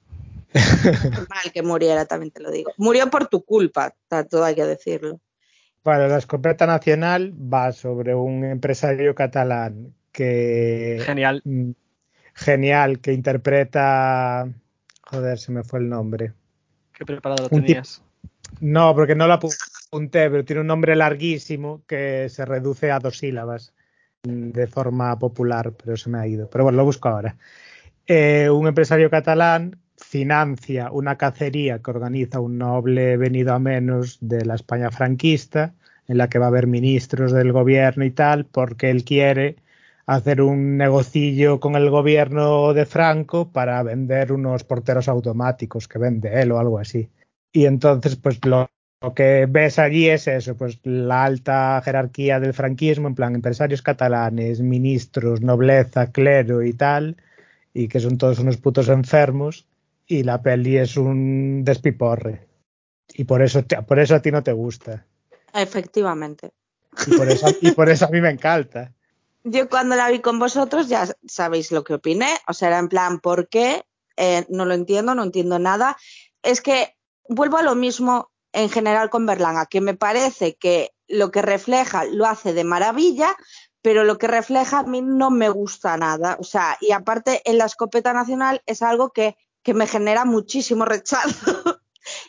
Mal que muriera, también te lo digo. Murió por tu culpa, todo hay que decirlo. Bueno, la escopeta nacional va sobre un empresario catalán que Genial. Mm, Genial, que interpreta. Joder, se me fue el nombre. Qué preparado lo tenías. No, porque no lo apunté, pero tiene un nombre larguísimo que se reduce a dos sílabas de forma popular, pero se me ha ido. Pero bueno, lo busco ahora. Eh, un empresario catalán financia una cacería que organiza un noble venido a menos de la España franquista, en la que va a haber ministros del gobierno y tal, porque él quiere hacer un negocillo con el gobierno de Franco para vender unos porteros automáticos que vende él o algo así. Y entonces, pues lo, lo que ves allí es eso, pues la alta jerarquía del franquismo, en plan empresarios catalanes, ministros, nobleza, clero y tal, y que son todos unos putos enfermos, y la peli es un despiporre. Y por eso, te- por eso a ti no te gusta. Efectivamente. Y por eso, y por eso a mí me encanta. Yo cuando la vi con vosotros ya sabéis lo que opiné. O sea, era en plan, ¿por qué? Eh, no lo entiendo, no entiendo nada. Es que vuelvo a lo mismo en general con Berlanga, que me parece que lo que refleja lo hace de maravilla, pero lo que refleja a mí no me gusta nada. O sea, y aparte en la escopeta nacional es algo que, que me genera muchísimo rechazo.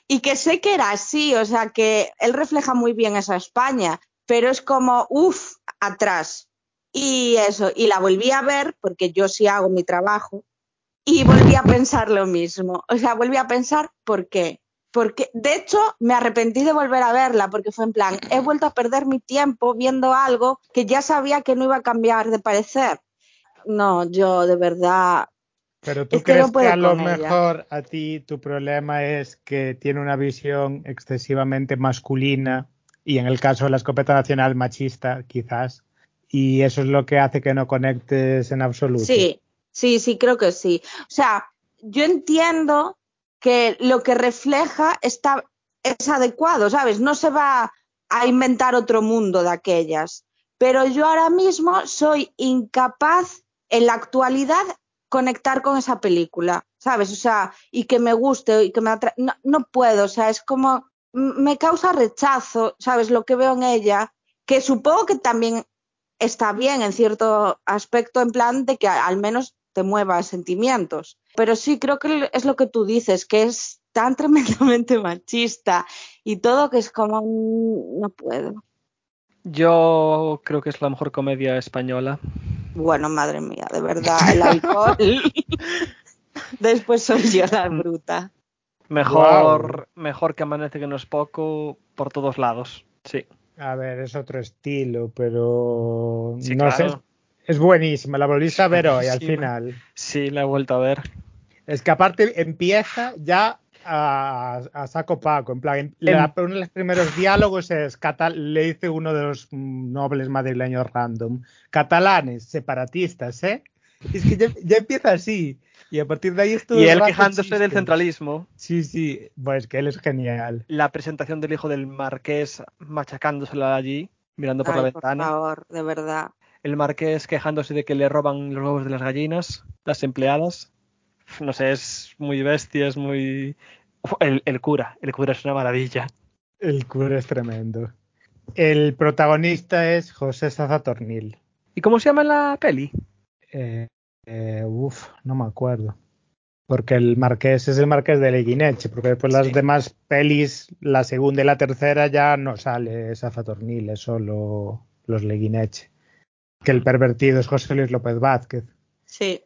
y que sé que era así, o sea, que él refleja muy bien esa España, pero es como, uff, atrás. Y eso, y la volví a ver porque yo sí hago mi trabajo y volví a pensar lo mismo. O sea, volví a pensar por qué. Porque, de hecho, me arrepentí de volver a verla porque fue en plan, he vuelto a perder mi tiempo viendo algo que ya sabía que no iba a cambiar de parecer. No, yo de verdad, Pero tú Es que no crees que, puedo a lo ella. mejor a ti tu problema es que tiene una visión excesivamente masculina y en el caso de la escopeta nacional machista, quizás. Y eso es lo que hace que no conectes en absoluto. Sí, sí, sí, creo que sí. O sea, yo entiendo que lo que refleja está, es adecuado, ¿sabes? No se va a inventar otro mundo de aquellas. Pero yo ahora mismo soy incapaz en la actualidad conectar con esa película, ¿sabes? O sea, y que me guste y que me atrae. No, no puedo, o sea, es como me causa rechazo, ¿sabes? Lo que veo en ella, que supongo que también está bien en cierto aspecto, en plan de que al menos te mueva sentimientos. Pero sí, creo que es lo que tú dices, que es tan tremendamente machista y todo que es como, mm, no puedo. Yo creo que es la mejor comedia española. Bueno, madre mía, de verdad, el alcohol. Después soy yo la bruta. Mejor, mejor que amanece que no es poco por todos lados. Sí. A ver, es otro estilo, pero Sí, no sé. Es buenísima, la volviste a ver hoy al final. Sí, la he vuelto a ver. Es que aparte empieza ya a, a saco paco. En plan, en- la- uno de los primeros diálogos es catal, le dice uno de los nobles madrileños random. Catalanes, separatistas, ¿eh? Es que ya, ya empieza así. Y a partir de ahí es todo Y él quejándose del centralismo. Sí, sí. Pues que él es genial. La presentación del hijo del marqués machacándosela allí, mirando por la Ay, por ventana. favor, de verdad. El marqués quejándose de que le roban los huevos de las gallinas, las empleadas. No sé, es muy bestia, es muy... El, el cura, el cura es una maravilla. El cura es tremendo. El protagonista es José Sazatornil. ¿Y cómo se llama la peli? Eh, eh, uf, no me acuerdo. Porque el marqués es el marqués de Leguineche, porque después las Sí. demás pelis, la segunda y la tercera ya no sale Sazatornil, es solo los Leguineche. Que el pervertido es José Luis López Vázquez. Sí.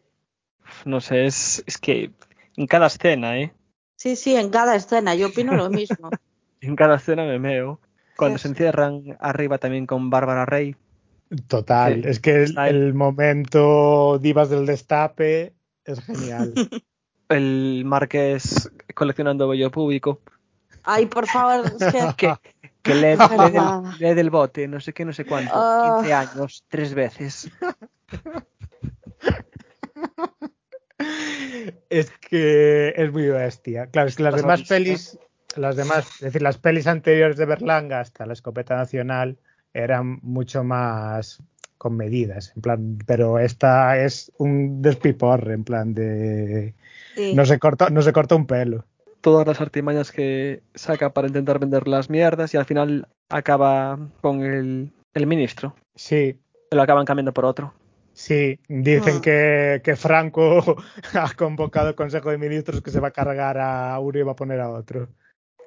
No sé, es, es que en cada escena, ¿eh? Sí, sí, en cada escena. Yo opino lo mismo. En cada escena me meo. Cuando Sí. se encierran arriba también con Bárbara Rey. Total, Sí, es que el, el momento divas del destape es genial. El marqués coleccionando vello público. Ay, por favor, es que... Que, que lee, lee del, favor. lee del bote, no sé qué, no sé cuánto. Ah. 15 años, tres veces. es que es muy bestia. Claro, es que las demás pelis, las demás, es decir, las pelis anteriores de Berlanga hasta la escopeta nacional eran mucho más con medidas, en plan, pero esta es un despiporre, en plan de Sí. no se corta, no se corta un pelo. Todas las artimañas que saca para intentar vender las mierdas y al final acaba con el, el ministro. Sí, Lo acaban cambiando por otro. sí, dicen Ah. que, que Franco ha convocado el Consejo de Ministros que se va a cargar a uno y va a poner a otro.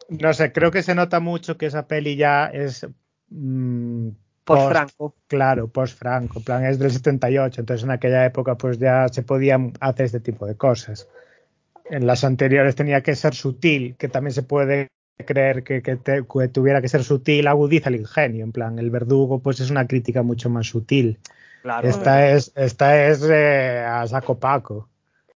No sé, creo que se nota mucho que esa peli ya es mm, Por post- Franco. Claro, post-Franco, plan es del 78, entonces en aquella época pues ya se podían hacer este tipo de cosas. En las anteriores tenía que ser sutil, que también se puede creer que, que te- que tuviera que ser sutil, agudiza el ingenio, en plan el verdugo pues es una crítica mucho más sutil. Claro. Esta es, esta es eh, a saco paco.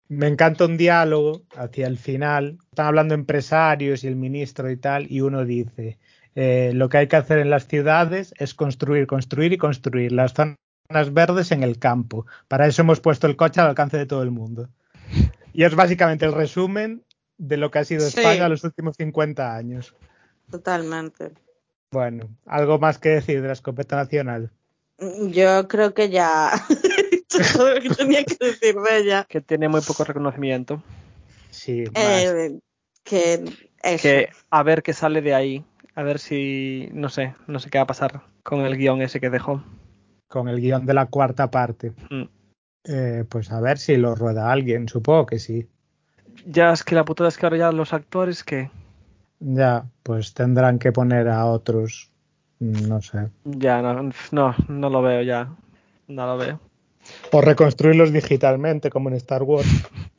Me encanta un diálogo hacia el final. Están hablando empresarios y el ministro y tal, y uno dice, eh, lo que hay que hacer en las ciudades es construir, construir y construir las zonas verdes en el campo. Para eso hemos puesto el coche al alcance de todo el mundo. Y es básicamente el resumen de lo que ha sido Sí. España los últimos 50 años. Totalmente. Bueno, algo más que decir de la escopeta nacional. Yo creo que ya he dicho todo lo que tenía que decir de ella. Que tiene muy poco reconocimiento. Sí, más. Eh, que eso. Que a ver qué sale de ahí. A ver si. No sé. No sé qué va a pasar con el guion ese que dejó. con el guion de la cuarta parte. Mm. Eh, pues a ver si lo rueda alguien, supongo que sí. Ya es que la putada es que ahora ya los actores que. Ya, pues tendrán que poner a otros, mm, no sé. Ya no, no, no lo veo ya. No lo veo. O reconstruirlos digitalmente, como en Star Wars.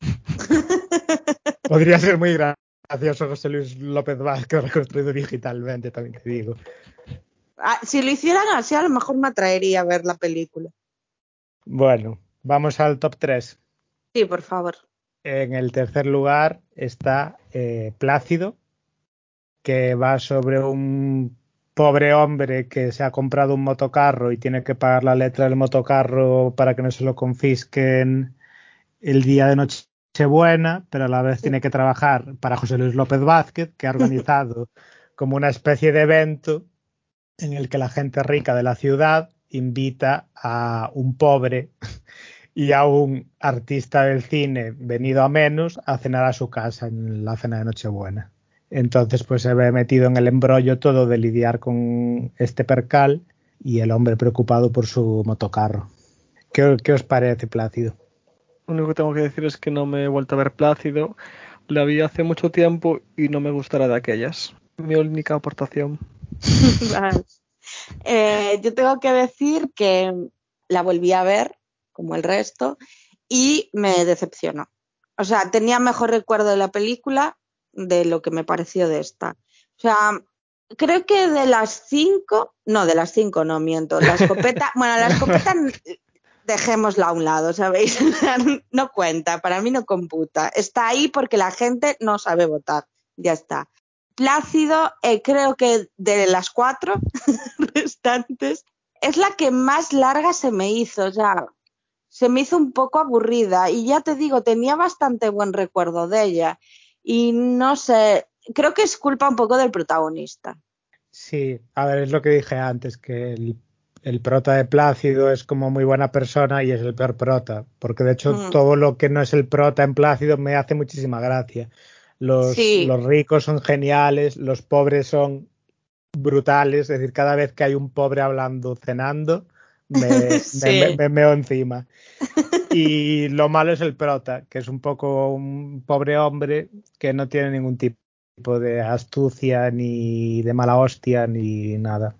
Podría ser muy gracioso José Luis López Vázquez reconstruido digitalmente, también te digo. Ah, si lo hicieran así, a lo mejor me atraería a ver la película. Bueno, vamos al top 3. Sí, por favor. En el tercer lugar está eh, Plácido, que va sobre un pobre hombre que se ha comprado un motocarro y tiene que pagar la letra del motocarro para que no se lo confisquen el día de Nochebuena, pero a la vez tiene que trabajar para José Luis López Vázquez, que ha organizado como una especie de evento en el que la gente rica de la ciudad invita a un pobre y a un artista del cine venido a menos a cenar a su casa en la cena de Nochebuena. Entonces, pues se ve metido en el embrollo todo de lidiar con este percal y el hombre preocupado por su motocarro. ¿Qué, qué os parece, Plácido? Lo único que tengo que decir es que no me he vuelto a ver Plácido. La vi hace mucho tiempo y no me gustará de aquellas. Mi única aportación. Vale. Eh, yo tengo que decir que la volví a ver, como el resto, y me decepcionó. O sea, tenía mejor recuerdo de la película de lo que me pareció de esta. O sea, creo que de las cinco, no, de las cinco no miento, la escopeta, bueno, la escopeta dejémosla a un lado, ¿sabéis? no cuenta, para mí no computa. Está ahí porque la gente no sabe votar, ya está. Plácido, eh, creo que de las cuatro restantes, es la que más larga se me hizo, o sea, se me hizo un poco aburrida y ya te digo, tenía bastante buen recuerdo de ella y no sé, creo que es culpa un poco del protagonista. Sí, a ver, es lo que dije antes, que el, el prota de Plácido es como muy buena persona y es el peor prota, porque de hecho Mm. todo lo que no es el prota en Plácido me hace muchísima gracia. Los, Sí. los ricos son geniales, los pobres son brutales, es decir, cada vez que hay un pobre hablando, cenando, me, Sí. me- me meo encima. Y lo malo es el prota, que es un poco un pobre hombre que no tiene ningún tipo de astucia, ni de mala hostia, ni nada.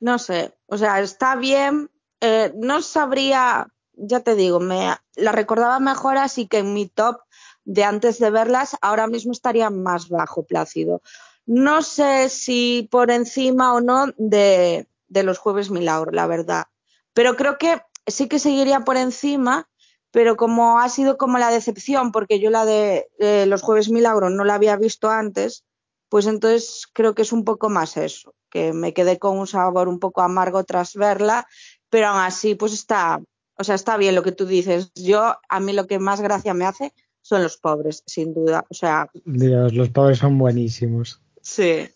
No sé, o sea, está bien, eh, no sabría, ya te digo, me la recordaba mejor, así que en mi top de antes de verlas, ahora mismo estaría más bajo Plácido. No sé si por encima o no de, de los Jueves Milagro, la verdad. Pero creo que sí que seguiría por encima, pero como ha sido como la decepción, porque yo la de eh, los Jueves Milagro no la había visto antes, pues entonces creo que es un poco más eso, que me quedé con un sabor un poco amargo tras verla, pero aún así pues está, o sea, está bien lo que tú dices. Yo, a mí lo que más gracia me hace son los pobres, sin duda. O sea, Dios, los pobres son buenísimos. sí,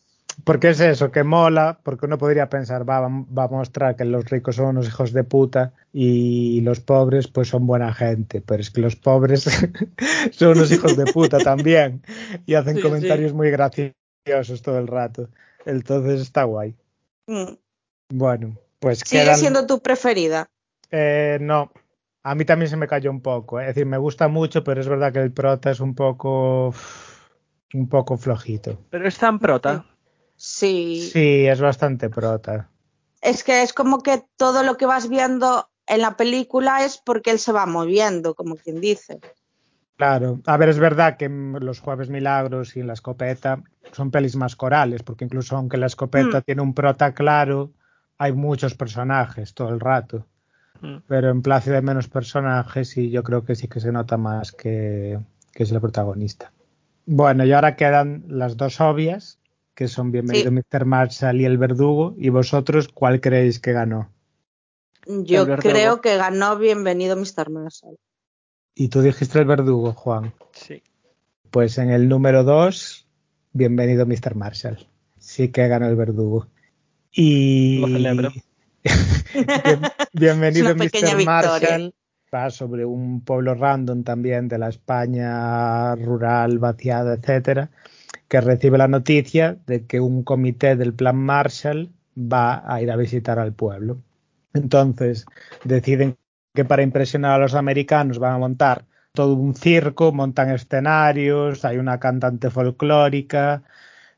Porque es eso, que mola, porque uno podría pensar, va, va a mostrar que los ricos son unos hijos de puta y los pobres pues son buena gente, pero es que los pobres son unos hijos de puta también y hacen Sí, comentarios muy graciosos todo el rato. Entonces está guay. Mm. Bueno, pues sigue quedan... siendo tu preferida. Eh, no, a mí también se me cayó un poco. ¿eh? Es decir, me gusta mucho, pero es verdad que el prota es un poco... un poco flojito. Pero es tan prota. Sí. Sí, es bastante prota. Es que es como que todo lo que vas viendo en la película es porque él se va moviendo, como quien dice. Claro, a ver, es verdad que en los Jueves Milagros y en la escopeta son pelis más corales, porque incluso aunque la escopeta Mm. tiene un prota claro, hay muchos personajes todo el rato. Mm. Pero en Plácido hay menos personajes y yo creo que sí que se nota más que, que es el protagonista. Bueno, y ahora quedan las dos obvias, que son Bienvenido Sí. Mr. Marshall y El Verdugo. ¿Y vosotros cuál creéis que ganó? Yo creo que ganó Bienvenido Mr. Marshall. Y tú dijiste El Verdugo, Juan. Sí. Pues en el número 2, bienvenido Mr. Marshall. Sí que ganó el verdugo. Y Lo celebro. Bien- bienvenido Mr. victoria. Marshall. Va sobre un pueblo random también de la España rural, vaciada, etcétera, que recibe la noticia de que un comité del Plan Marshall va a ir a visitar al pueblo. Entonces deciden que para impresionar a los americanos van a montar todo un circo, montan escenarios, hay una cantante folclórica,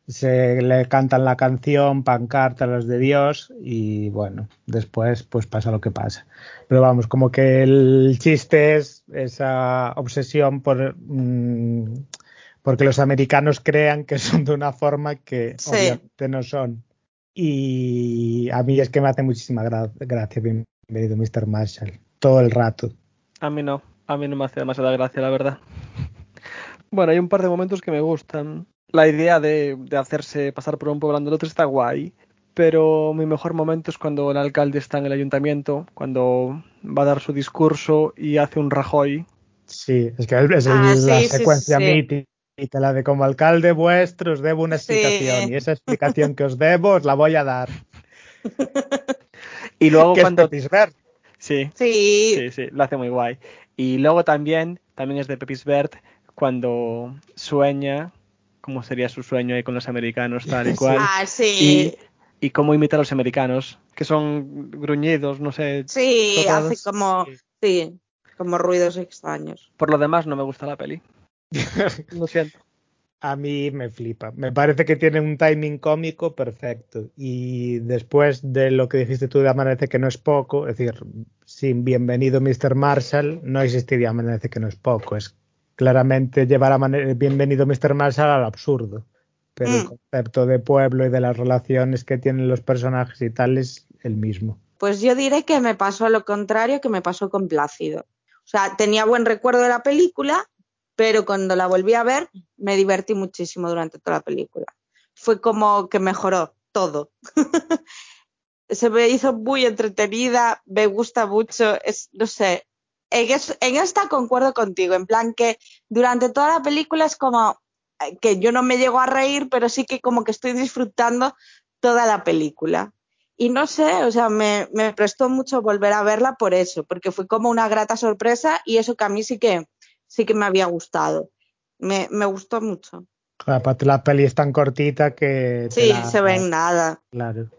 se le cantan la canción, pancartas los de Dios y bueno, después pues pasa lo que pasa. Pero vamos, como que el chiste es esa obsesión por mm, porque los americanos crean que son de una forma que Sí. obviamente no son. Y a mí es que me hace muchísima gra- gracia, bienvenido Mr. Marshall, todo el rato. A mí no. A mí no me hace demasiada gracia, la verdad. Bueno, hay un par de momentos que me gustan. La idea de, de hacerse pasar por un otro está guay. Pero mi mejor momento es cuando el alcalde está en el ayuntamiento, cuando va a dar su discurso y hace un Rajoy. Sí, es que es el- Ah, la sí, sí, secuencia sí. mítica, la de como alcalde vuestro os debo una Sí. explicación y esa explicación que os debo os la voy a dar. Y luego cuando... es. Sí, Sí, sí, sí, lo hace muy guay. Y luego también, también es de Pepis Bert, cuando sueña, cómo sería su sueño ahí con los americanos, tal y cual. ah, sí. y cómo imita a los americanos, que son gruñidos, no sé. Sí, tocados. hace como, sí, como ruidos extraños. Por lo demás, no me gusta la peli. Lo siento. A mí me flipa. Me parece que tiene un timing cómico perfecto. Y después de lo que dijiste tú de Amanece que no es poco, es decir, sin bienvenido Mr. Marshall, no existiría Amanece que no es poco. Es claramente llevar a Bienvenido Mr. Marshall al absurdo. Pero el Mm. concepto de pueblo y de las relaciones que tienen los personajes y tal es el mismo. Pues yo diré que me pasó lo contrario que me pasó con Plácido. O sea, tenía buen recuerdo de la película, pero cuando la volví a ver me divertí muchísimo durante toda la película. Fue como que mejoró todo. Se me hizo muy entretenida, me gusta mucho, es, no sé. En, es- en esta concuerdo contigo, en plan que durante toda la película es como eh, que yo no me llego a reír, pero sí que como que estoy disfrutando toda la película. Y no sé, o sea, me, me prestó mucho volver a verla por eso, porque fue como una grata sorpresa y eso que a mí sí que, sí que me había gustado. Me, me gustó mucho. Aparte la peli es tan cortita que... Sí, la- se ve en nada. Claro.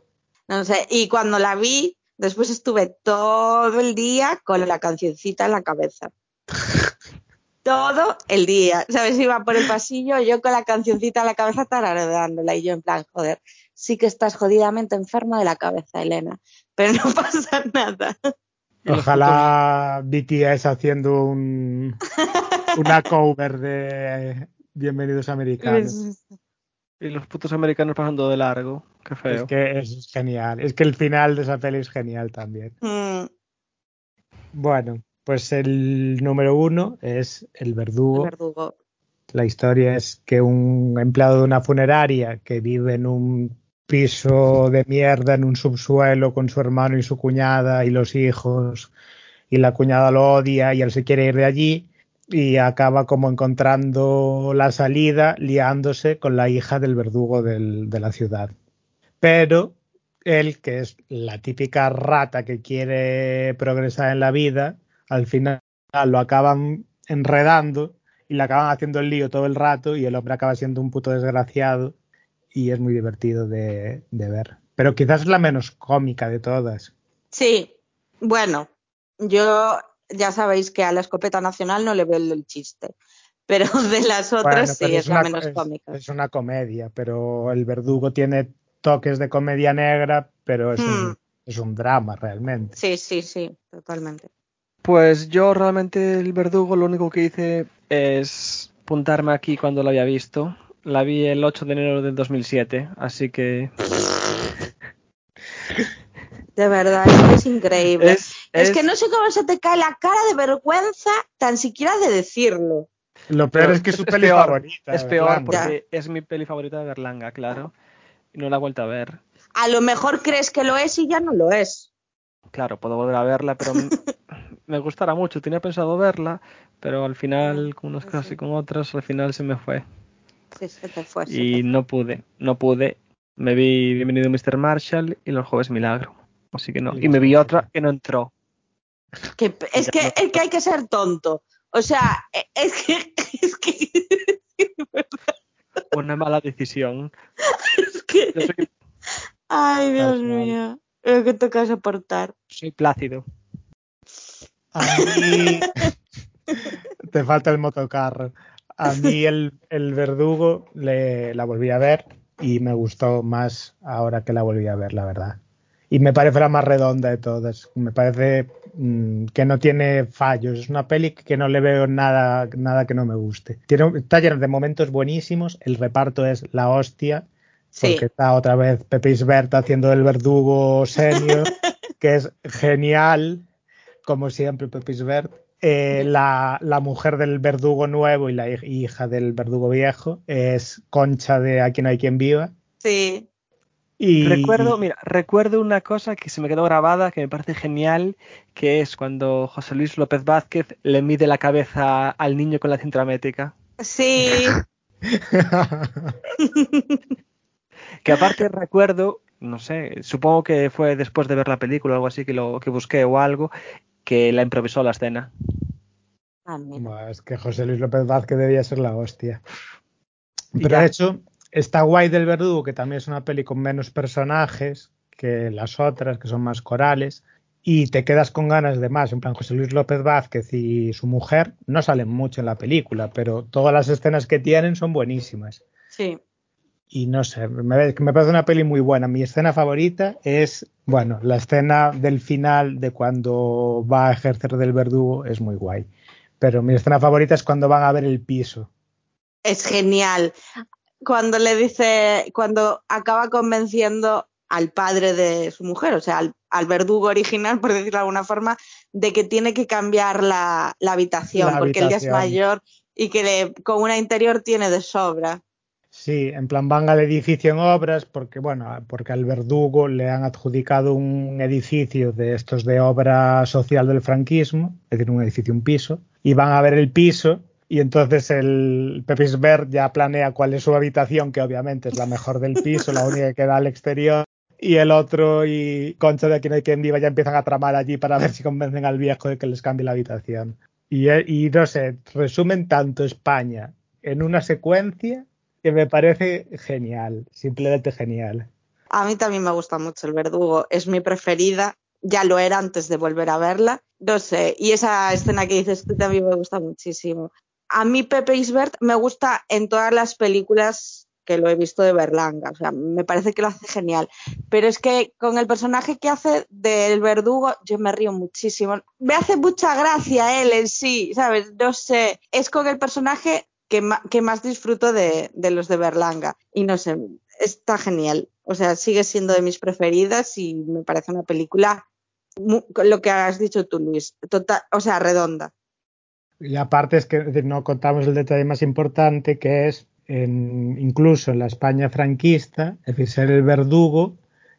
No sé, y cuando la vi, después estuve todo el día con la cancioncita en la cabeza. todo el día, ¿sabes? Iba por el pasillo, yo con la cancioncita en la cabeza tarareándola y yo en plan, joder, sí que estás jodidamente enferma de la cabeza, Elena, pero no pasa nada. Ojalá BTS haciendo un, una cover de Bienvenidos Americanos. Y los putos americanos pasando de largo. Qué feo. Es que es genial. Es que el final de esa peli es genial también. Mm, Bueno, pues el número uno es El el Verdugo. verdugo. La historia es que un empleado de una funeraria que vive en un piso de mierda en un subsuelo con su hermano y su cuñada y los hijos y la cuñada lo odia y él se quiere ir de allí y acaba como encontrando la salida liándose con la hija del verdugo de la ciudad. Pero él, que es la típica rata que quiere progresar en la vida, al final lo acaban enredando y le acaban haciendo el lío todo el rato y el hombre acaba siendo un puto desgraciado y es muy divertido de, de ver. Pero quizás es la menos cómica de todas. Sí, bueno, yo ya sabéis que a la escopeta nacional no le veo el, chiste, pero de las otras Bueno, sí es, la una- menos es- cómica. Es una comedia, pero el verdugo tiene toques de comedia negra, pero es, un, Hmm. es un drama realmente. Sí, sí, sí, totalmente. Pues yo realmente el verdugo lo único que hice es apuntarme aquí cuando lo había visto. La vi el 8 de enero del 2007, así que De verdad, es increíble. Es, es, es- que no sé cómo se te cae la cara de vergüenza tan siquiera de decirlo. Lo peor es que es su es peli peor, favorita. es peor Berlanga. porque es mi peli favorita de Berlanga, claro. Y no la he vuelto a ver. A lo mejor crees que lo es y ya no lo es. Claro, puedo volver a verla, pero me gustará mucho. Tenía pensado verla, pero al final, con unas cosas y con otras, al final se me fue. Sí, se te fue. se Y te no pude, no pude. Me vi Bienvenido Mr. Marshall y Los Jueves Milagro. Así que no. Y me vi otra que no entró. Que- es, que, es que hay que ser tonto. O sea, e- es que, es que, Una mala decisión. es que- soy, ay, Dios mío, lo que toca soportar. soy plácido. A mí. Te falta el motocarro. A mí el, el verdugo le, la volví a ver y me gustó más ahora que la volví a ver, la verdad. Y me parece la más redonda de todas. Me parece mm, que no tiene fallos. Es una peli que no le veo nada, nada que no me guste. Tiene, está llena de momentos buenísimos. El reparto es la hostia. Sí, Porque está otra vez Pepe Isbert haciendo el verdugo senior, que es genial, como siempre Pepe Isbert. Eh, la, la mujer del verdugo nuevo y la hij- hija del verdugo viejo es Concha de Aquí no hay quien viva. sí. Y Recuerdo, mira, recuerdo una cosa que se me quedó grabada, que me parece genial, que es cuando José Luis López Vázquez le mide la cabeza al niño con la cinta métrica. Sí, Que aparte recuerdo, no sé, supongo que fue después de ver la película o algo así que lo que busqué o algo, que la improvisó la escena. Ah, es que José Luis López Vázquez debía ser la hostia. Pero de hecho, está guay del verdugo, que también es una peli con menos personajes que las otras, que son más corales, y te quedas con ganas de más. En plan, José Luis López Vázquez y su mujer no salen mucho en la película, pero todas las escenas que tienen son buenísimas. Sí. Y no sé, me, me parece una peli muy buena. Mi escena favorita es, bueno, la escena del final de cuando va a ejercer del verdugo es muy guay. Pero mi escena favorita es cuando van a ver el piso. Es genial. Cuando le dice, cuando acaba convenciendo al padre de su mujer, o sea, al, al verdugo original, por decirlo de alguna forma, de que tiene que cambiar la, la habitación, La porque él ya es habitación. mayor y que le- con una interior tiene de sobra. Sí, en plan van al edificio en obras porque, bueno, porque al verdugo le han adjudicado un edificio de estos de obra social del franquismo, es decir, un edificio, un piso, y van a ver el piso y entonces el Pepisbert ya planea cuál es su habitación, que obviamente es la mejor del piso, la única que da al exterior, y el otro y Concha de aquí no hay quien viva ya empiezan a tramar allí para ver si convencen al viejo de que les cambie la habitación. Y, eh, y no sé, resumen tanto España en una secuencia que me parece genial, simplemente genial. A mí también me gusta mucho el verdugo, es mi preferida, ya lo era antes de volver a verla, no sé, y esa escena que dices tú también me gusta muchísimo. A mí Pepe Isbert me gusta en todas las películas que lo he visto de Berlanga, o sea, me parece que lo hace genial, pero es que con el personaje que hace del verdugo yo me río muchísimo, me hace mucha gracia él en sí, ¿sabes? No sé, es con el personaje que, más disfruto de, de los de Berlanga. Y no sé, está genial. O sea, sigue siendo de mis preferidas y me parece una película, lo que has dicho tú, Luis, total, o sea, redonda. Y aparte es que es decir, no contamos el detalle más importante que es en, incluso en la España franquista, es decir, ser el verdugo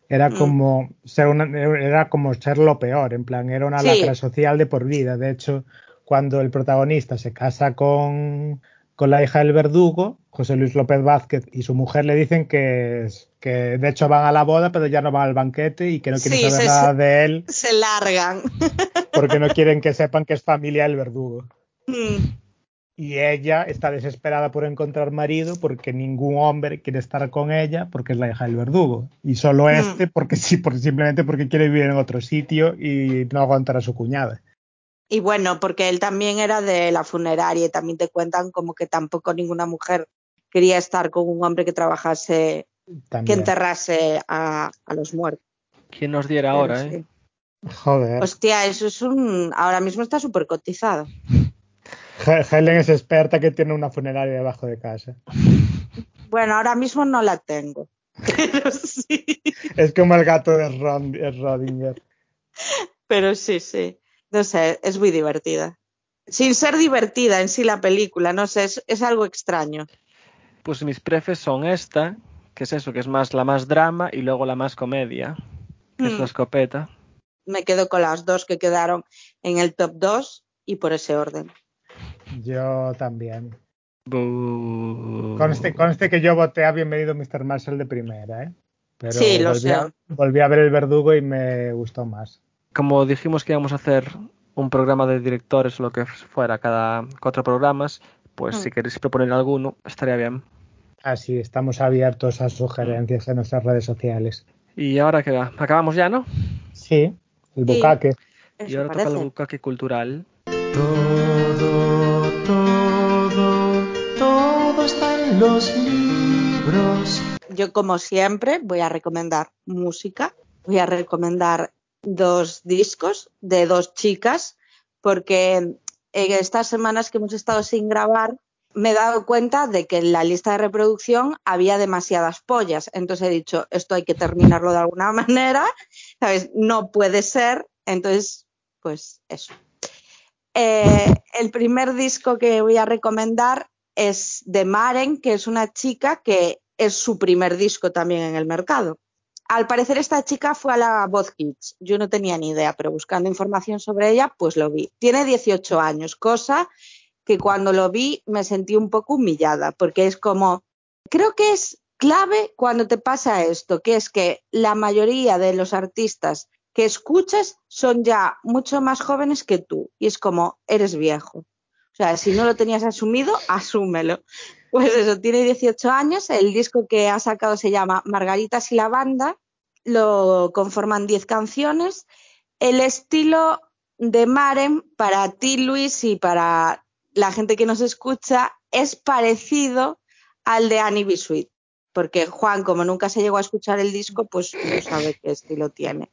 era Mm. como ser una, era como ser lo peor, en plan, era una Sí. lacra social de por vida. De hecho, cuando el protagonista se casa con, con la hija del verdugo, José Luis López Vázquez y su mujer le dicen que, que de hecho van a la boda, pero ya no van al banquete y que no quieren Sí, saber se- nada de él Se largan. porque no quieren que sepan que es familia del verdugo. Mm. Y ella está desesperada por encontrar marido porque ningún hombre quiere estar con ella porque es la hija del verdugo. Y solo Mm. este porque sí, por, simplemente porque quiere vivir en otro sitio y no aguantar a su cuñada. Y bueno, porque él también era de la funeraria y también te cuentan como que tampoco ninguna mujer quería estar con un hombre que trabajase, que enterrase a, a los muertos. ¿Quién nos diera Pero ahora, sí. eh? Joder. Hostia, eso es un. Ahora mismo está súper cotizado. He- Helen es experta que tiene una funeraria debajo de casa. Bueno, ahora mismo no la tengo. Pero sí. Es como el gato de Rodinger. Pero sí, sí. No sé, es muy divertida. Sin ser divertida en sí la película, no sé, es, es algo extraño. Pues mis prefes son esta, que es eso, que es más la más drama y luego la más comedia, que es Hmm. la escopeta. Me quedo con las dos que quedaron en el top 2 y por ese orden. Yo también. Bu- Conste, conste que yo voté a Bienvenido Mr. Marshall de primera, ¿eh? Pero Sí, lo volví, sé. A, volví a ver el verdugo y me gustó más. Como dijimos que íbamos a hacer un programa de directores o lo que fuera cada cuatro programas, pues si queréis proponer alguno, estaría bien. Así, estamos abiertos a sugerencias en nuestras redes sociales. Y ahora que va, acabamos ya, ¿no? Sí, el Sí. bucaque. y ahora toca el parece. bucaque cultural. Todo, los libros. Yo, como siempre, voy a recomendar música. Voy a recomendar dos discos de dos chicas, porque en estas semanas que hemos estado sin grabar, me he dado cuenta de que en la lista de reproducción había demasiadas pollas. Entonces he dicho, esto hay que terminarlo de alguna manera, ¿sabes? No puede ser. Entonces, pues eso. Eh, el primer disco que voy a recomendar es de Maren, que es una chica que es su primer disco también en el mercado. Al parecer esta chica fue a la Voz Kids. Yo no tenía ni idea, pero buscando información sobre ella, pues lo vi. Tiene 18 años, cosa que cuando lo vi me sentí un poco humillada, porque es como, creo que es clave cuando te pasa esto, que es que la mayoría de los artistas que escuchas son ya mucho más jóvenes que tú. Y es como, eres viejo. O sea, si no lo tenías asumido, asúmelo. Pues eso, tiene 18 años, el disco que ha sacado se llama Margaritas y la banda, lo conforman 10 canciones. El estilo de Maren, para ti Luis y para la gente que nos escucha, es parecido al de Annie B. Porque Juan, como nunca se llegó a escuchar el disco, pues no sabe qué estilo tiene.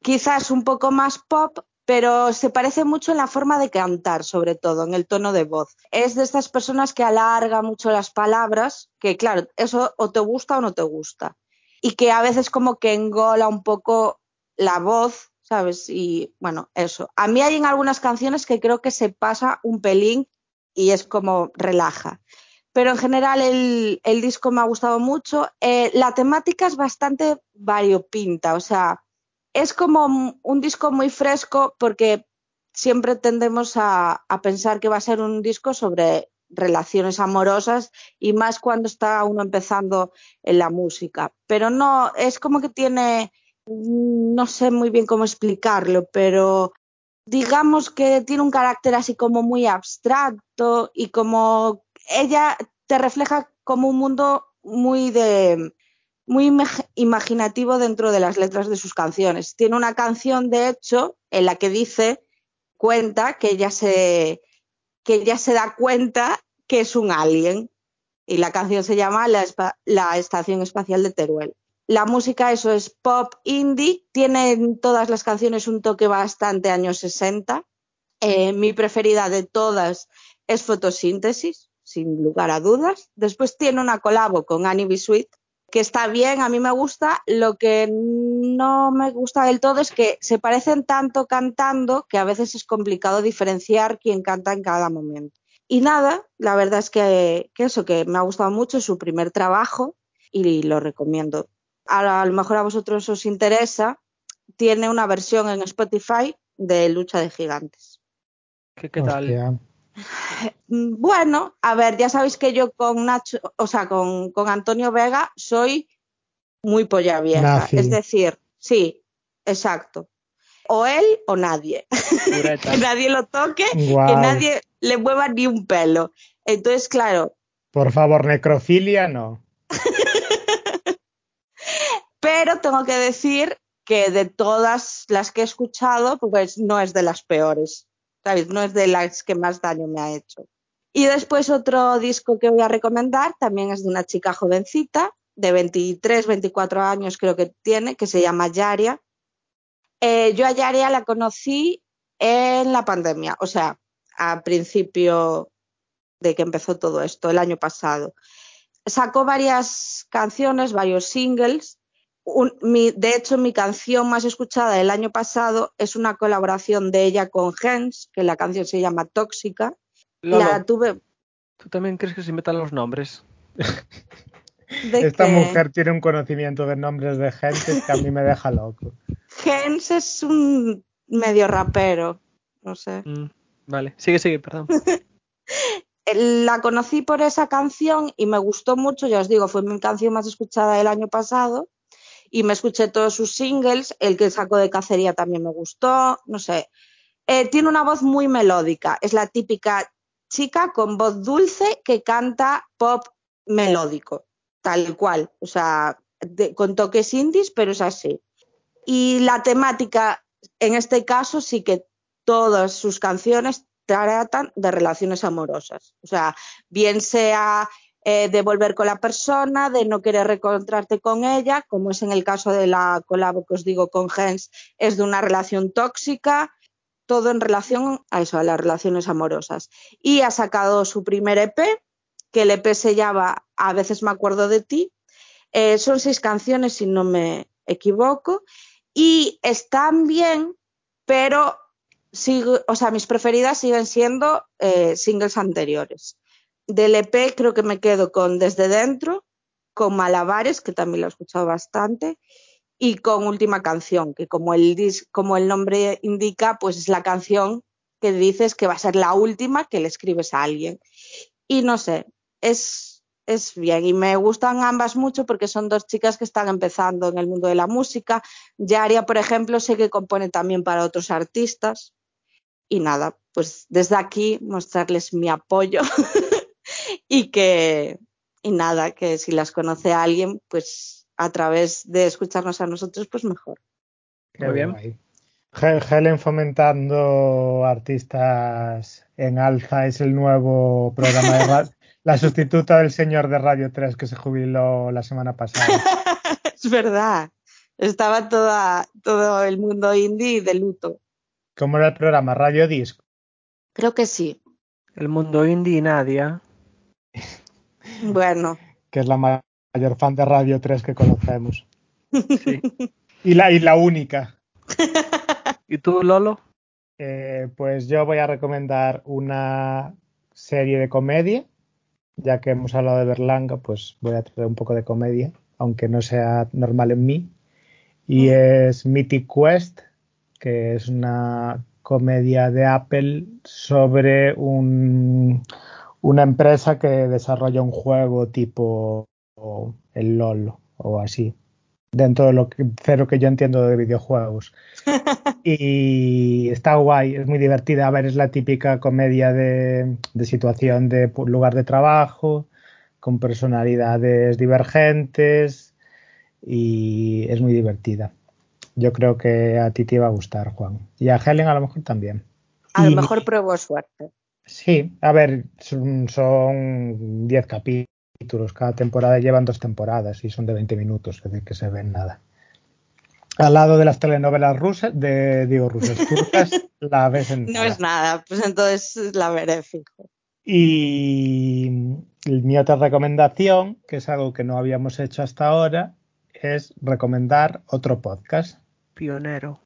Quizás un poco más pop, pero se parece mucho en la forma de cantar, sobre todo, en el tono de voz. Es de estas personas que alarga mucho las palabras, que claro, eso o te gusta o no te gusta. Y que a veces como que engola un poco la voz, ¿sabes? Y bueno, eso. A mí hay en algunas canciones que creo que se pasa un pelín y es como relaja. Pero en general el, disco me ha gustado mucho. Eh, la temática es bastante variopinta, o sea, es como un disco muy fresco porque siempre tendemos a, a, pensar que va a ser un disco sobre relaciones amorosas y más cuando está uno empezando en la música. Pero no, es como que tiene, no sé muy bien cómo explicarlo, pero digamos que tiene un carácter así como muy abstracto y como ella te refleja como un mundo muy de muy imaginativo dentro de las letras de sus canciones. Tiene una canción, de hecho, en la que dice, cuenta que ella se, que ella se da cuenta que es un alien. Y la canción se llama La, la Estación Espacial de Teruel. La música, eso es pop indie, tiene en todas las canciones un toque bastante años 60. Eh, mi preferida de todas es Fotosíntesis, sin lugar a dudas. Después tiene una colabo con Annie B. Sweet, que está bien, a mí me gusta. Lo que no me gusta del todo es que se parecen tanto cantando que a veces es complicado diferenciar quién canta en cada momento. Y nada, la verdad es que, que eso, que me ha gustado mucho su primer trabajo y lo recomiendo. A, a lo mejor a vosotros os interesa, tiene una versión en Spotify de Lucha de Gigantes. ¿Qué, qué tal? Hostia. Bueno, a ver, ya sabéis que yo con Nacho, o sea, con, con Antonio Vega soy muy polla vieja. Nazi. Es decir, sí, exacto. O él o nadie. que nadie lo toque, que nadie le mueva ni un pelo. Entonces, claro, Por favor, necrofilia no. pero tengo que decir que de todas las que he escuchado, pues no es de las peores. No es de las que más daño me ha hecho. Y después otro disco que voy a recomendar también es de una chica jovencita, de 23, 24 años creo que tiene, que se llama Yaria. Eh, yo a Yaria la conocí en la pandemia, o sea, a principio de que empezó todo esto, el año pasado. Sacó varias canciones, varios singles. Un, mi, de hecho, mi canción más escuchada del año pasado es una colaboración de ella con Gens, que la canción se llama Tóxica. Lolo, La tuve. ¿Tú también crees que se inventan los nombres? ¿De Esta qué? mujer tiene un conocimiento de nombres de gente que a mí me deja loco. Gens es un medio rapero, no sé. Mm, vale, sigue, sigue, perdón. La conocí por esa canción y me gustó mucho, ya os digo, fue mi canción más escuchada del año pasado y me escuché todos sus singles, el que sacó de cacería también me gustó, no sé. Eh, tiene una voz muy melódica, es la típica chica con voz dulce que canta pop melódico, tal cual, o sea, con toques indies, pero es así. Y la temática, en este caso, sí que todas sus canciones tratan de relaciones amorosas, o sea, bien sea eh, de volver con la persona, de no querer reencontrarte con ella, como es en el caso de la colabo que os digo con Gens, es de una relación tóxica, todo en relación a eso, a las relaciones amorosas. Y ha sacado su primer EP, que el EP se llama A veces me acuerdo de ti. Eh, son seis canciones, si no me equivoco, y están bien, pero o sea, mis preferidas siguen siendo eh, singles anteriores. Del EP creo que me quedo con Desde Dentro, con Malabares, que también lo he escuchado bastante, y con Última Canción, que como el, como el nombre indica, pues es la canción que dices que va a ser la última que le escribes a alguien. Y no sé, es, es bien. Y me gustan ambas mucho porque son dos chicas que están empezando en el mundo de la música. Yaria, por ejemplo, sé que compone también para otros artistas. Y nada, pues desde aquí mostrarles mi apoyo y que, y nada, que si las conoce a alguien, pues a través de escucharnos a nosotros, pues mejor. Qué Muy bien. Guay. Helen fomentando artistas en alza es el nuevo programa de radio, la sustituta del señor de Radio 3 que se jubiló la semana pasada. es verdad. Estaba toda, todo el mundo indie de luto. ¿Cómo era el programa? Radio Disco. Creo que sí. El mundo indie y Nadia. Bueno, que es la ma- mayor fan de Radio 3 que conocemos. Sí. Y la, y la única. ¿Y tú, Lolo? Eh, pues yo voy a recomendar una serie de comedia. Ya que hemos hablado de Berlanga, pues voy a traer un poco de comedia, aunque no sea normal en mí. Y es Mythic Quest, que es una comedia de Apple sobre un, una empresa que desarrolla un juego tipo el LOL o así, dentro de lo que, cero que yo entiendo de videojuegos. y está guay, es muy divertida. A ver, es la típica comedia de, de situación de lugar de trabajo, con personalidades divergentes y es muy divertida. Yo creo que a ti te iba a gustar, Juan. Y a Helen a lo mejor también. a Y- lo mejor pruebo suerte. Sí, a ver, son son 10 capítulos. Cada temporada llevan dos temporadas y son de 20 minutos, es decir, que se ven nada. Al lado de las telenovelas rusas, de, digo, rusas, turcas, la ves en No es nada, pues entonces la veré fijo. Y mi otra recomendación, que es algo que no habíamos hecho hasta ahora, es recomendar otro podcast. Pionero.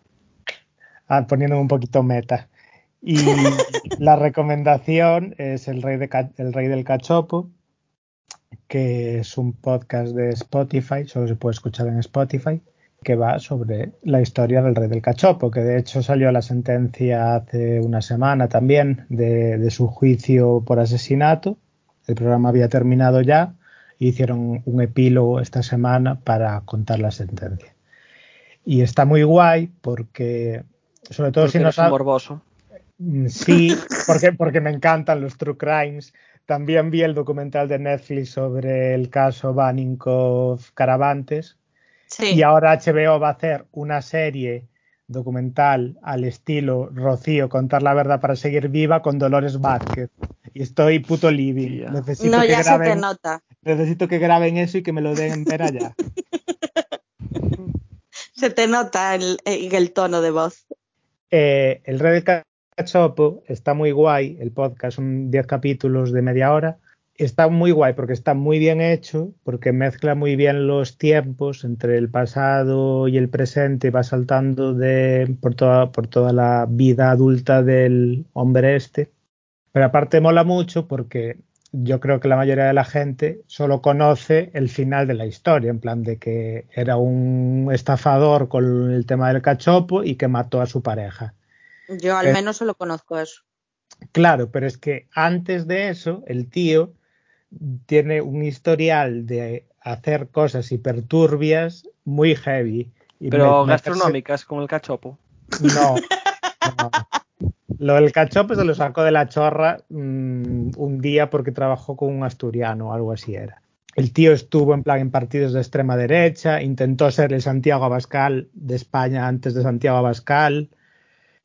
Ah, poniéndome un poquito meta. Y la recomendación es el rey, de el rey del cachopo, que es un podcast de Spotify, solo se puede escuchar en Spotify, que va sobre la historia del rey del cachopo, que de hecho salió la sentencia hace una semana también de, de su juicio por asesinato. El programa había terminado ya, e hicieron un epílogo esta semana para contar la sentencia. Y está muy guay porque, sobre todo si no sabes... morboso. Mm, Sí, porque, porque me encantan los true crimes. También vi el documental de Netflix sobre el caso Baninkoff Caravantes. Sí. Y ahora HBO va a hacer una serie documental al estilo Rocío, contar la verdad para seguir viva con Dolores Vázquez. Y estoy puto living. Necesito, No, que ya se te nota. necesito que graben eso y que me lo den ver allá. Se te nota el, el, el tono de voz. Eh, el Rey del Cachopo está muy guay, el podcast son 10 capítulos de media hora. Está muy guay porque está muy bien hecho, porque mezcla muy bien los tiempos entre el pasado y el presente, va saltando de, por, toda, por toda la vida adulta del hombre este. Pero aparte mola mucho porque yo creo que la mayoría de la gente solo conoce el final de la historia, en plan de que era un estafador con el tema del cachopo y que mató a su pareja. Yo al Eh. menos solo conozco eso. Claro, pero es que antes de eso, el tío tiene un historial de hacer cosas hiperturbias muy heavy. Y Pero me- meterse- gastronómicas, como el cachopo. No, no. Lo del cachopo se lo sacó de la chorra mm, un día porque trabajó con un asturiano o algo así era. El tío estuvo en plan en partidos de extrema derecha, intentó ser el Santiago Abascal de España antes de Santiago Abascal,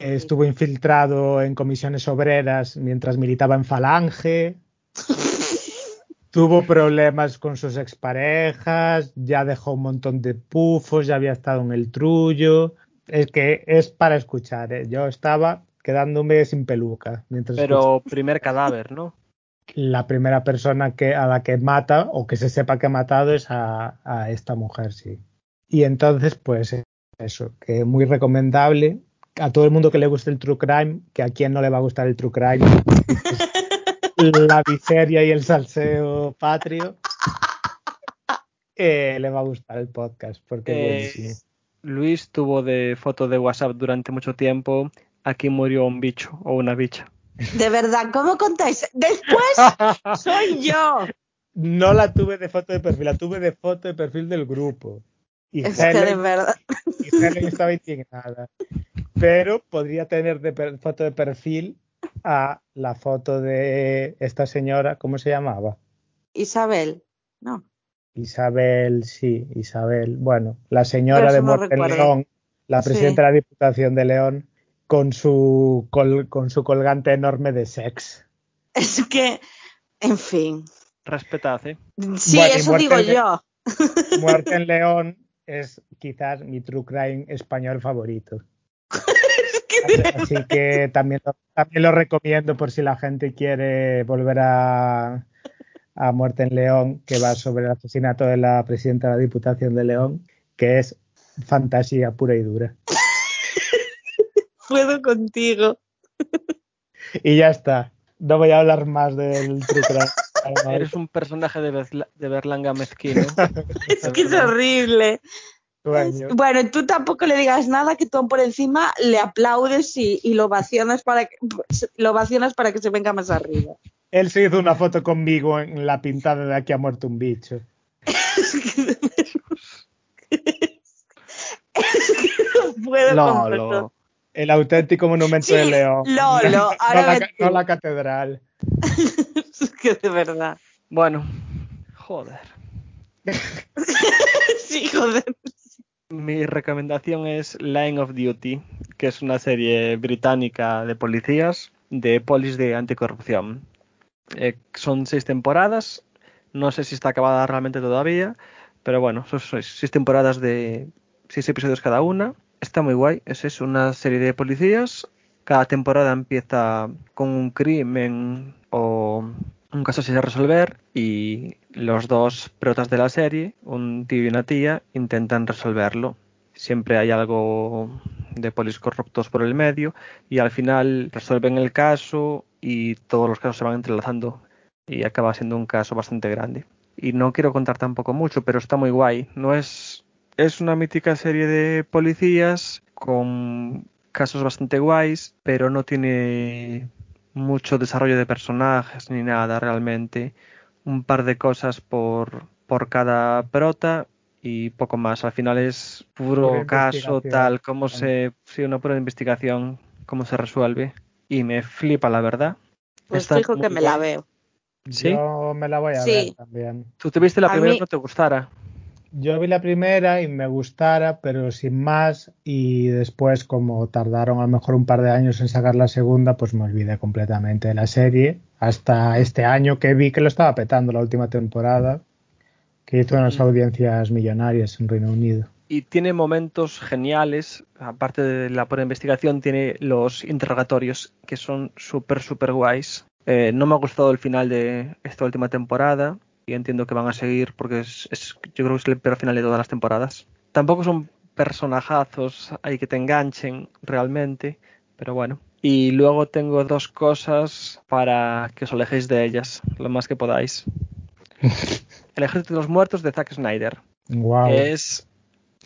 estuvo infiltrado en comisiones obreras mientras militaba en Falange, tuvo problemas con sus exparejas, ya dejó un montón de pufos, ya había estado en el trullo. Es que es para escuchar. ¿eh? Yo estaba quedándome sin peluca mientras Pero primer cadáver, ¿no? la primera persona que a la que mata o que se sepa que ha matado es a, a esta mujer, sí. Y entonces, pues eso, que muy recomendable a todo el mundo que le guste el true crime, que a quien no le va a gustar el true crime, la miseria y el salseo patrio, eh, le va a gustar el podcast porque Eh. Luis tuvo de foto de WhatsApp durante mucho tiempo. Aquí murió un bicho o una bicha. De verdad, ¿cómo contáis? Después soy yo. No la tuve de foto de perfil, la tuve de foto de perfil del grupo. Y Es que de verdad. y Helen estaba indignada. Pero podría tener de per- foto de perfil a la foto de esta señora, ¿cómo se llamaba? Isabel. No. Isabel, sí, Isabel. Bueno, la señora de no Muerte en recuerdo. León, la Sí. presidenta de la Diputación de León, con su, col- con su colgante enorme de sex. Es que, en fin. Respetad, ¿eh? Sí, Bueno, eso digo en- yo. Muerte en León es quizás mi true crime español favorito. Así que también lo, también lo recomiendo por si la gente quiere volver a, a Muerte en León, que va sobre el asesinato de la presidenta de la Diputación de León, que es fantasía pura y dura. Puedo contigo. Y ya está. No voy a hablar más del Crime. Eres un personaje de, Bezla- de Berlanga mezquino. Es que es horrible. Sueño. Bueno, tú tampoco le digas nada, que tú por encima le aplaudes y, y lo ovacionas para que lo ovacionas para que se venga más arriba. Él se hizo una foto conmigo en la pintada de aquí ha muerto un bicho. No puedo. Lolo. El auténtico monumento Sí, de León. Lolo, no, ahora la, ca- tú. no la catedral. Es que de verdad. Bueno, joder. Sí, joder. Mi recomendación es Line of Duty, que es una serie británica de policías de polis de anticorrupción. Eh, son seis temporadas, no sé si está acabada realmente todavía, pero bueno, son seis, temporadas de seis episodios cada una. Está muy guay, es eso, una serie de policías. Cada temporada empieza con un crimen o un caso sin resolver y los dos protas de la serie, un tío y una tía, intentan resolverlo. Siempre hay algo de polis corruptos por el medio y al final resuelven el caso y todos los casos se van entrelazando y acaba siendo un caso bastante grande. Y no quiero contar tampoco mucho, pero está muy guay. No es es una mítica serie de policías con casos bastante guays, pero no tiene mucho desarrollo de personajes ni nada realmente. Un par de cosas por, por cada prota y poco más. Al final es puro Pura caso, tal, cómo se. Sí, una pura investigación, cómo se resuelve. Y me flipa, la verdad. Pues Está fijo que me la veo. ¿Sí? Yo me la voy a Sí. ver también. Tú te viste la A primera mí- y no te gustara. Yo vi la primera y me gustara, pero sin más. Y después, como tardaron a lo mejor un par de años en sacar la segunda, pues me olvidé completamente de la serie. Hasta este año que vi que lo estaba petando la última temporada, que hizo unas audiencias millonarias en Reino Unido. y tiene momentos geniales. Aparte de la pura investigación, tiene los interrogatorios que son súper, súper guays. Eh, no me ha gustado el final de esta última temporada y entiendo que van a seguir porque es, es- yo creo que es el peor final de todas las temporadas. Tampoco son personajazos ahí que te enganchen realmente, pero bueno. Y luego tengo dos cosas para que os alejéis de ellas lo más que podáis. El Ejército de los Muertos de Zack Snyder. Wow. Es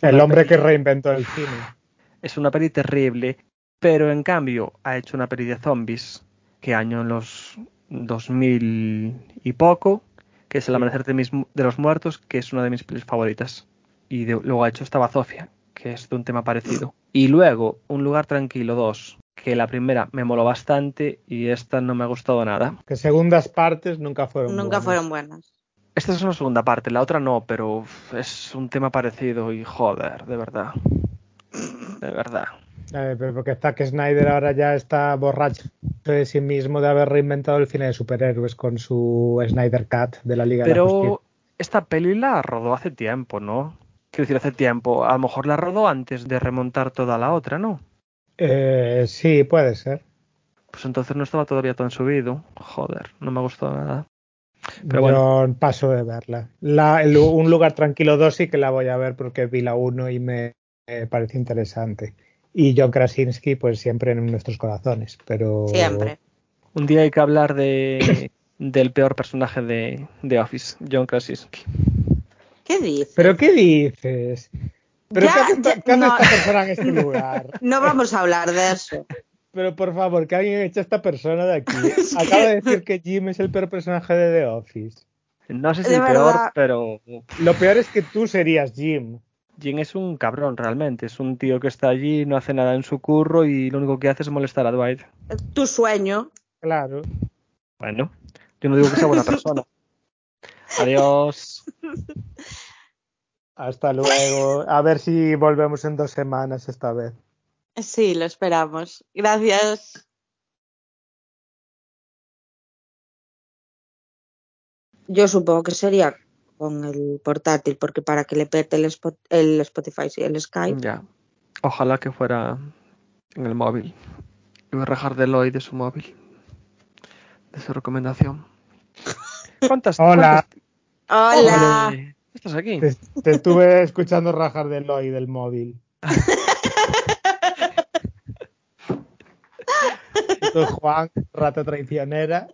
El hombre peli- que reinventó el cine. es una peli terrible, pero en cambio ha hecho una peli de zombies que año en los 2000 y poco, que es El amanecer de, mis de los muertos, que es una de mis pelis favoritas. Y de- luego ha hecho esta Bazofia, que es de un tema parecido. Y luego Un lugar tranquilo 2, que la primera me moló bastante y esta no me ha gustado nada. Que segundas partes nunca fueron Nunca buenas. fueron buenas. Esta es una segunda parte, la otra no, pero uf, es un tema parecido y joder, de verdad. De verdad. Eh, pero porque Zack Snyder ahora ya está borracho de sí mismo de haber reinventado el cine de superhéroes con su Snyder Cut de la Liga de la Justicia. Pero esta peli la rodó hace tiempo, ¿no? Quiero decir, hace tiempo. A lo mejor la rodó antes de remontar toda la otra, ¿no? Eh, sí, puede ser. Pues entonces no estaba todavía tan subido. Joder, no me gustó nada. Pero Yo paso de verla. La, el- un lugar tranquilo 2 sí que la voy a ver porque vi la 1 y me, me pareció interesante. Y John Krasinski, pues siempre en nuestros corazones. Pero Siempre. Un día hay que hablar de del peor personaje de, de Office, John Krasinski. ¿Qué dices? ¿Pero qué dices? ¿Pero Ya, qué hace, ya, qué hace no. esta persona en este lugar? No vamos a hablar de eso. Pero por favor, que alguien eche a esta persona de aquí. Es que- Acaba de decir que Jim es el peor personaje de The Office. No sé si De el peor, pero Lo peor es que tú serías Jim. Jim es un cabrón realmente. Es un tío que está allí, no hace nada en su curro y lo único que hace es molestar a Dwight. Tu sueño. Claro. Bueno, yo no digo que sea buena persona. Adiós. Hasta luego. A ver si volvemos en dos semanas esta vez. Sí, lo esperamos. Gracias. Yo supongo que sería con el portátil, porque para que le pete el, Spot- el Spotify y el Skype. Ya. Ojalá que fuera en el móvil. Y voy a rajar de Eloy de su móvil. De su recomendación. ¿Cuántas? Hola. cuántas- Hola. ¿Estás aquí? Te, te estuve escuchando rajar del hoy del móvil. Juan, rata traicionera.